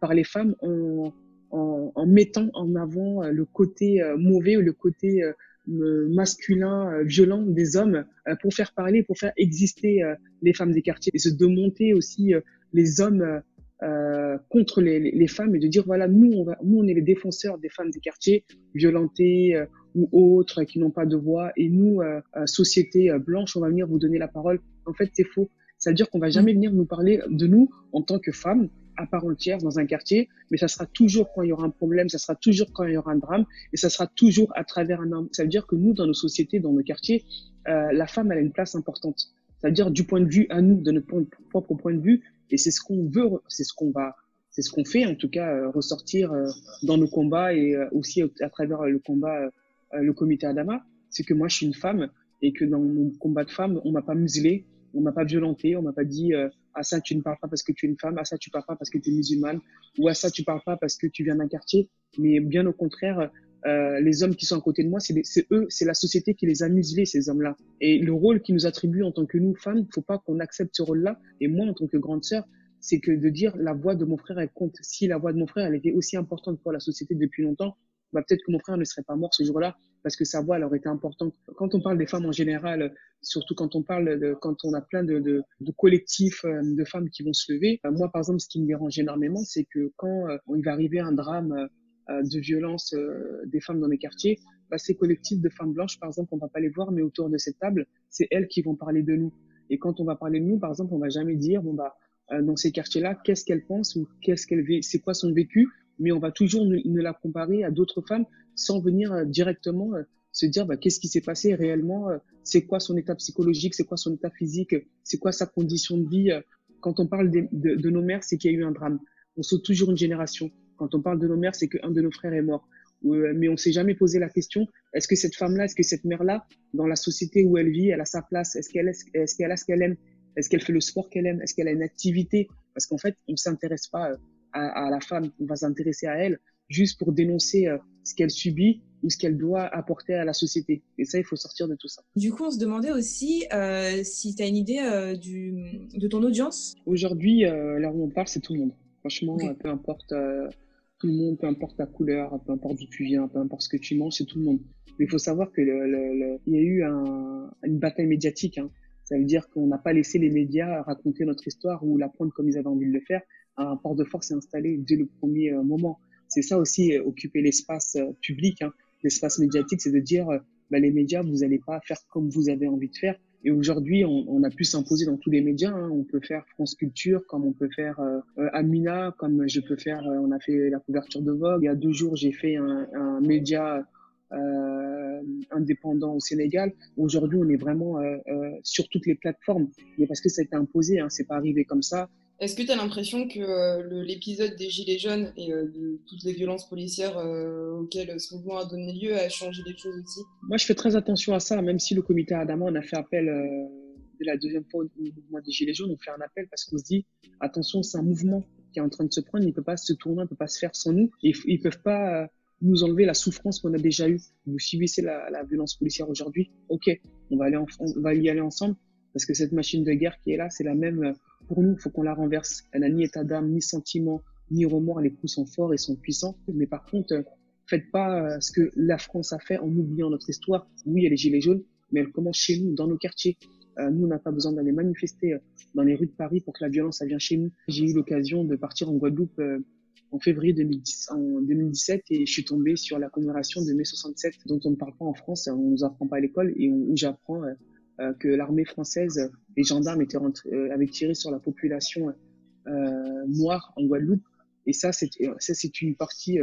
par les femmes en, en, en mettant en avant euh, le côté euh, mauvais ou le côté euh, masculin, violent des hommes pour faire parler, pour faire exister les femmes des quartiers. Et se démonter aussi les hommes euh, contre les, femmes et de dire voilà nous on va nous on est les défenseurs des femmes des quartiers violentées euh, ou autres qui n'ont pas de voix. Et nous euh, société blanche on va venir vous donner la parole. En fait c'est faux. Ça veut dire qu'on va jamais venir nous parler de nous en tant que femmes à part entière dans un quartier, mais ça sera toujours quand il y aura un problème, ça sera toujours quand il y aura un drame, et ça sera toujours à travers un homme. Ça veut dire que nous, dans nos sociétés, dans nos quartiers, euh, la femme, elle a une place importante. Ça veut dire du point de vue à nous, de notre propre point de vue, et c'est ce qu'on veut, c'est ce qu'on va, c'est ce qu'on fait en tout cas euh, ressortir euh, dans nos combats et euh, aussi au- à travers le combat, euh, euh, le comité Adama, c'est que moi je suis une femme et que dans mon combat de femme, on m'a pas muselé, on m'a pas violenté, on m'a pas dit euh, à ça tu ne parles pas parce que tu es une femme, à ça tu parles pas parce que tu es musulmane, ou à ça tu parles pas parce que tu viens d'un quartier, mais bien au contraire, euh, les hommes qui sont à côté de moi, c'est eux, c'est la société qui les a muselés ces hommes-là. Et le rôle qu'ils nous attribuent en tant que nous femmes, faut pas qu'on accepte ce rôle-là. Et moi en tant que grande sœur, c'est que de dire la voix de mon frère elle compte. Si la voix de mon frère elle était aussi importante pour la société depuis longtemps, bah, peut-être que mon frère ne serait pas mort ce jour-là parce que sa voix, elle aurait été importante. Quand on parle des femmes en général, surtout quand on parle de, quand on a plein de, de, de collectifs euh, de femmes qui vont se lever, euh, moi, par exemple, ce qui me dérange énormément, c'est que quand euh, il va arriver un drame de violence des femmes dans les quartiers, bah, ces collectifs de femmes blanches, par exemple, on va pas les voir, mais autour de cette table, c'est elles qui vont parler de nous. Et quand on va parler de nous, par exemple, on va jamais dire, bon bah, dans ces quartiers-là, qu'est-ce qu'elle pense ou qu'est-ce qu'elle c'est quoi son vécu, mais on va toujours ne, la comparer à d'autres femmes sans venir euh, directement euh, se dire bah, qu'est-ce qui s'est passé réellement, euh, c'est quoi son état psychologique, c'est quoi son état physique, c'est quoi sa condition de vie. Quand on parle de, nos mères, c'est qu'il y a eu un drame. On saute toujours une génération. Quand on parle de nos mères, c'est qu'un de nos frères est mort. mais on s'est jamais posé la question est-ce que cette femme-là, est-ce que cette mère-là, dans la société où elle vit, elle a sa place Est-ce qu'elle est-ce qu'elle a ce qu'elle aime? Est-ce qu'elle fait le sport qu'elle aime? Est-ce qu'elle a une activité? Parce qu'en fait, on s'intéresse pas à, la femme, on va s'intéresser à elle juste pour dénoncer euh, ce qu'elle subit ou ce qu'elle doit apporter à la société. Et ça, il faut sortir de tout ça. Du coup, on se demandait aussi euh, si tu as une idée euh, du, de ton audience. Aujourd'hui, là où on parle, c'est tout le monde. Franchement, peu importe tout le monde, peu importe ta couleur, peu importe d'où tu viens, peu importe ce que tu manges, c'est tout le monde. Mais il faut savoir que le, il y a eu un, une bataille médiatique. Hein. Ça veut dire qu'on n'a pas laissé les médias raconter notre histoire ou la prendre comme ils avaient envie de le faire un rapport de force est installé dès le premier euh, moment. C'est ça aussi, euh, occuper l'espace euh, public, hein. l'espace médiatique, c'est de dire, bah, les médias, vous n'allez pas faire comme vous avez envie de faire. Et aujourd'hui, on, a pu s'imposer dans tous les médias. Hein. On peut faire France Culture, comme on peut faire Amina, comme je peux faire. on a fait la couverture de Vogue. Il y a deux jours, j'ai fait un, média indépendant au Sénégal. Aujourd'hui, on est vraiment sur toutes les plateformes. Mais parce que ça a été imposé. Hein. C'est pas arrivé comme ça. Est-ce que tu as l'impression que euh, l'épisode des Gilets jaunes et euh, de toutes les violences policières euh, auxquelles ce mouvement a donné lieu a changé les choses aussi? Moi, je fais très attention à ça, même si le comité Adama, on a fait appel de la deuxième fois au mouvement des Gilets jaunes, on fait un appel parce qu'on se dit, attention, c'est un mouvement qui est en train de se prendre, il ne peut pas se tourner, il ne peut pas se faire sans nous, et ils ne peuvent pas nous enlever la souffrance qu'on a déjà eue. Vous subissez la, la violence policière aujourd'hui, ok, on va, aller on va y aller ensemble, parce que cette machine de guerre qui est là, c'est la même pour nous, il faut qu'on la renverse. Elle n'a ni état d'âme, ni sentiment, ni remords. Les coups sont forts et sont puissants. Mais par contre, faites pas euh, ce que la France a fait en oubliant notre histoire. Oui, il y a les gilets jaunes, mais elle commence chez nous, dans nos quartiers. Euh, nous, on n'a pas besoin d'aller manifester euh, dans les rues de Paris pour que la violence, ça vienne chez nous. J'ai eu l'occasion de partir en Guadeloupe en février 2010, en 2017 et je suis tombé sur la commémoration de mai 67 dont on ne parle pas en France, on nous apprend pas à l'école et où j'apprends euh, que l'armée française, les gendarmes étaient euh, avaient tiré sur la population euh, noire en Guadeloupe. Et ça, c'est ça, c'est une partie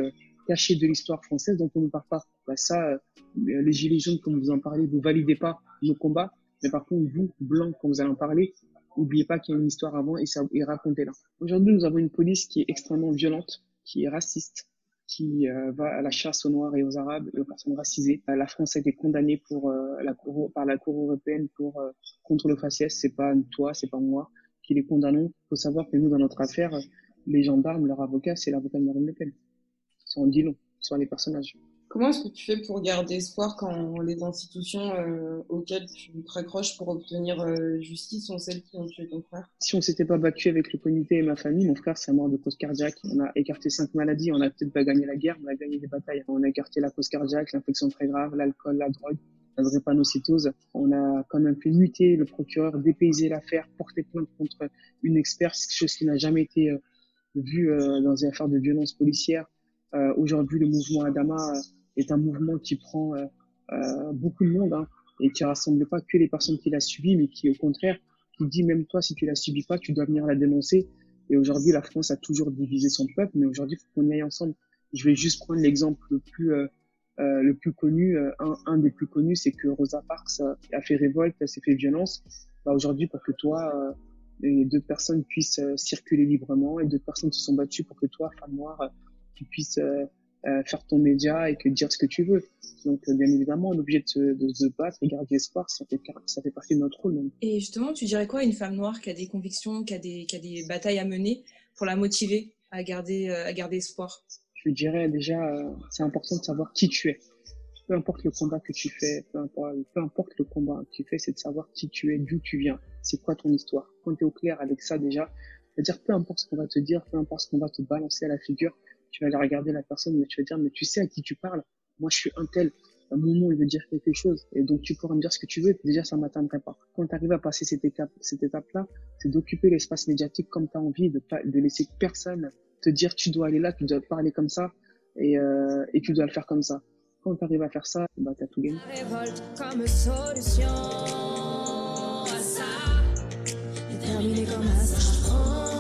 cachée de l'histoire française dont on ne parle pas. Bah, ça, les gilets jaunes, comme vous en parlez, vous validez pas nos combats, mais par contre, vous, blancs, quand vous allez en parler, n'oubliez pas qu'il y a une histoire avant et ça et racontez-la. Aujourd'hui, nous avons une police qui est extrêmement violente, qui est raciste, qui euh, va à la chasse aux Noirs et aux Arabes et aux personnes racisées. Euh, la France a été condamnée euh, par la Cour européenne pour contre le faciès. C'est pas toi, c'est pas moi qui les condamnons. Il faut savoir que nous, dans notre affaire, les gendarmes, leur avocat, c'est l'avocat de Marine Le Pen. Ça en dit long sur les personnages. Comment est-ce que tu fais pour garder espoir quand les institutions euh, auxquelles tu te raccroches pour obtenir euh, justice sont celles qui ont tué ton frère? Si on s'était pas battu avec le comité et ma famille, mon frère c'est mort de cause cardiaque. On a écarté cinq maladies, on a peut-être pas gagné la guerre, on a gagné des batailles. On a écarté la cause cardiaque, l'infection très grave, l'alcool, la drogue, la drépanocytose. On a quand même fait muter le procureur, dépayser l'affaire, porter plainte contre une experte, chose qui n'a jamais été euh, vue dans une affaire de violence policière. Aujourd'hui, le mouvement Adama est un mouvement qui prend euh, euh, beaucoup de monde hein, et qui rassemble pas que les personnes qui l'a subi, mais qui au contraire qui dit même toi si tu la subis pas, tu dois venir la dénoncer. Et aujourd'hui, la France a toujours divisé son peuple, mais aujourd'hui, il faut qu'on y aille ensemble. Je vais juste prendre l'exemple le plus euh, euh, le plus connu, un, un, des plus connus, c'est que Rosa Parks a fait révolte, elle s'est fait violence. Bah, aujourd'hui, pour que toi, les deux personnes puissent circuler librement et deux personnes se sont battues pour que toi, femme noire, tu puisses euh, faire ton média et que dire ce que tu veux. Donc, euh, bien évidemment, on est obligé de se, de se battre et garder espoir. Ça fait, ça fait partie de notre rôle. Et justement, tu dirais quoi à une femme noire qui a des convictions, qui a des, qui a des batailles à mener pour la motiver à garder, euh, à garder espoir? Je dirais déjà, c'est important de savoir qui tu es. Peu importe le combat que tu fais, peu importe, peu importe le combat que tu fais, c'est de savoir qui tu es, d'où tu viens, c'est quoi ton histoire? Quand tu es au clair avec ça déjà, c'est-à-dire peu importe ce qu'on va te dire, peu importe ce qu'on va te balancer à la figure, tu vas aller regarder la personne, mais tu vas dire, mais tu sais à qui tu parles. Moi, je suis un tel. Mon nom, il veut dire quelque chose. Et donc, tu pourras me dire ce que tu veux. Déjà, ça m'atteindrait pas. Quand tu arrives à passer cette étape, cette étape-là, c'est d'occuper l'espace médiatique comme tu as envie, de de laisser personne te dire, tu dois aller là, tu dois parler comme ça, et, euh, et tu dois le faire comme ça. Quand tu arrives à faire ça, bah, t'as tout gagné. comme un.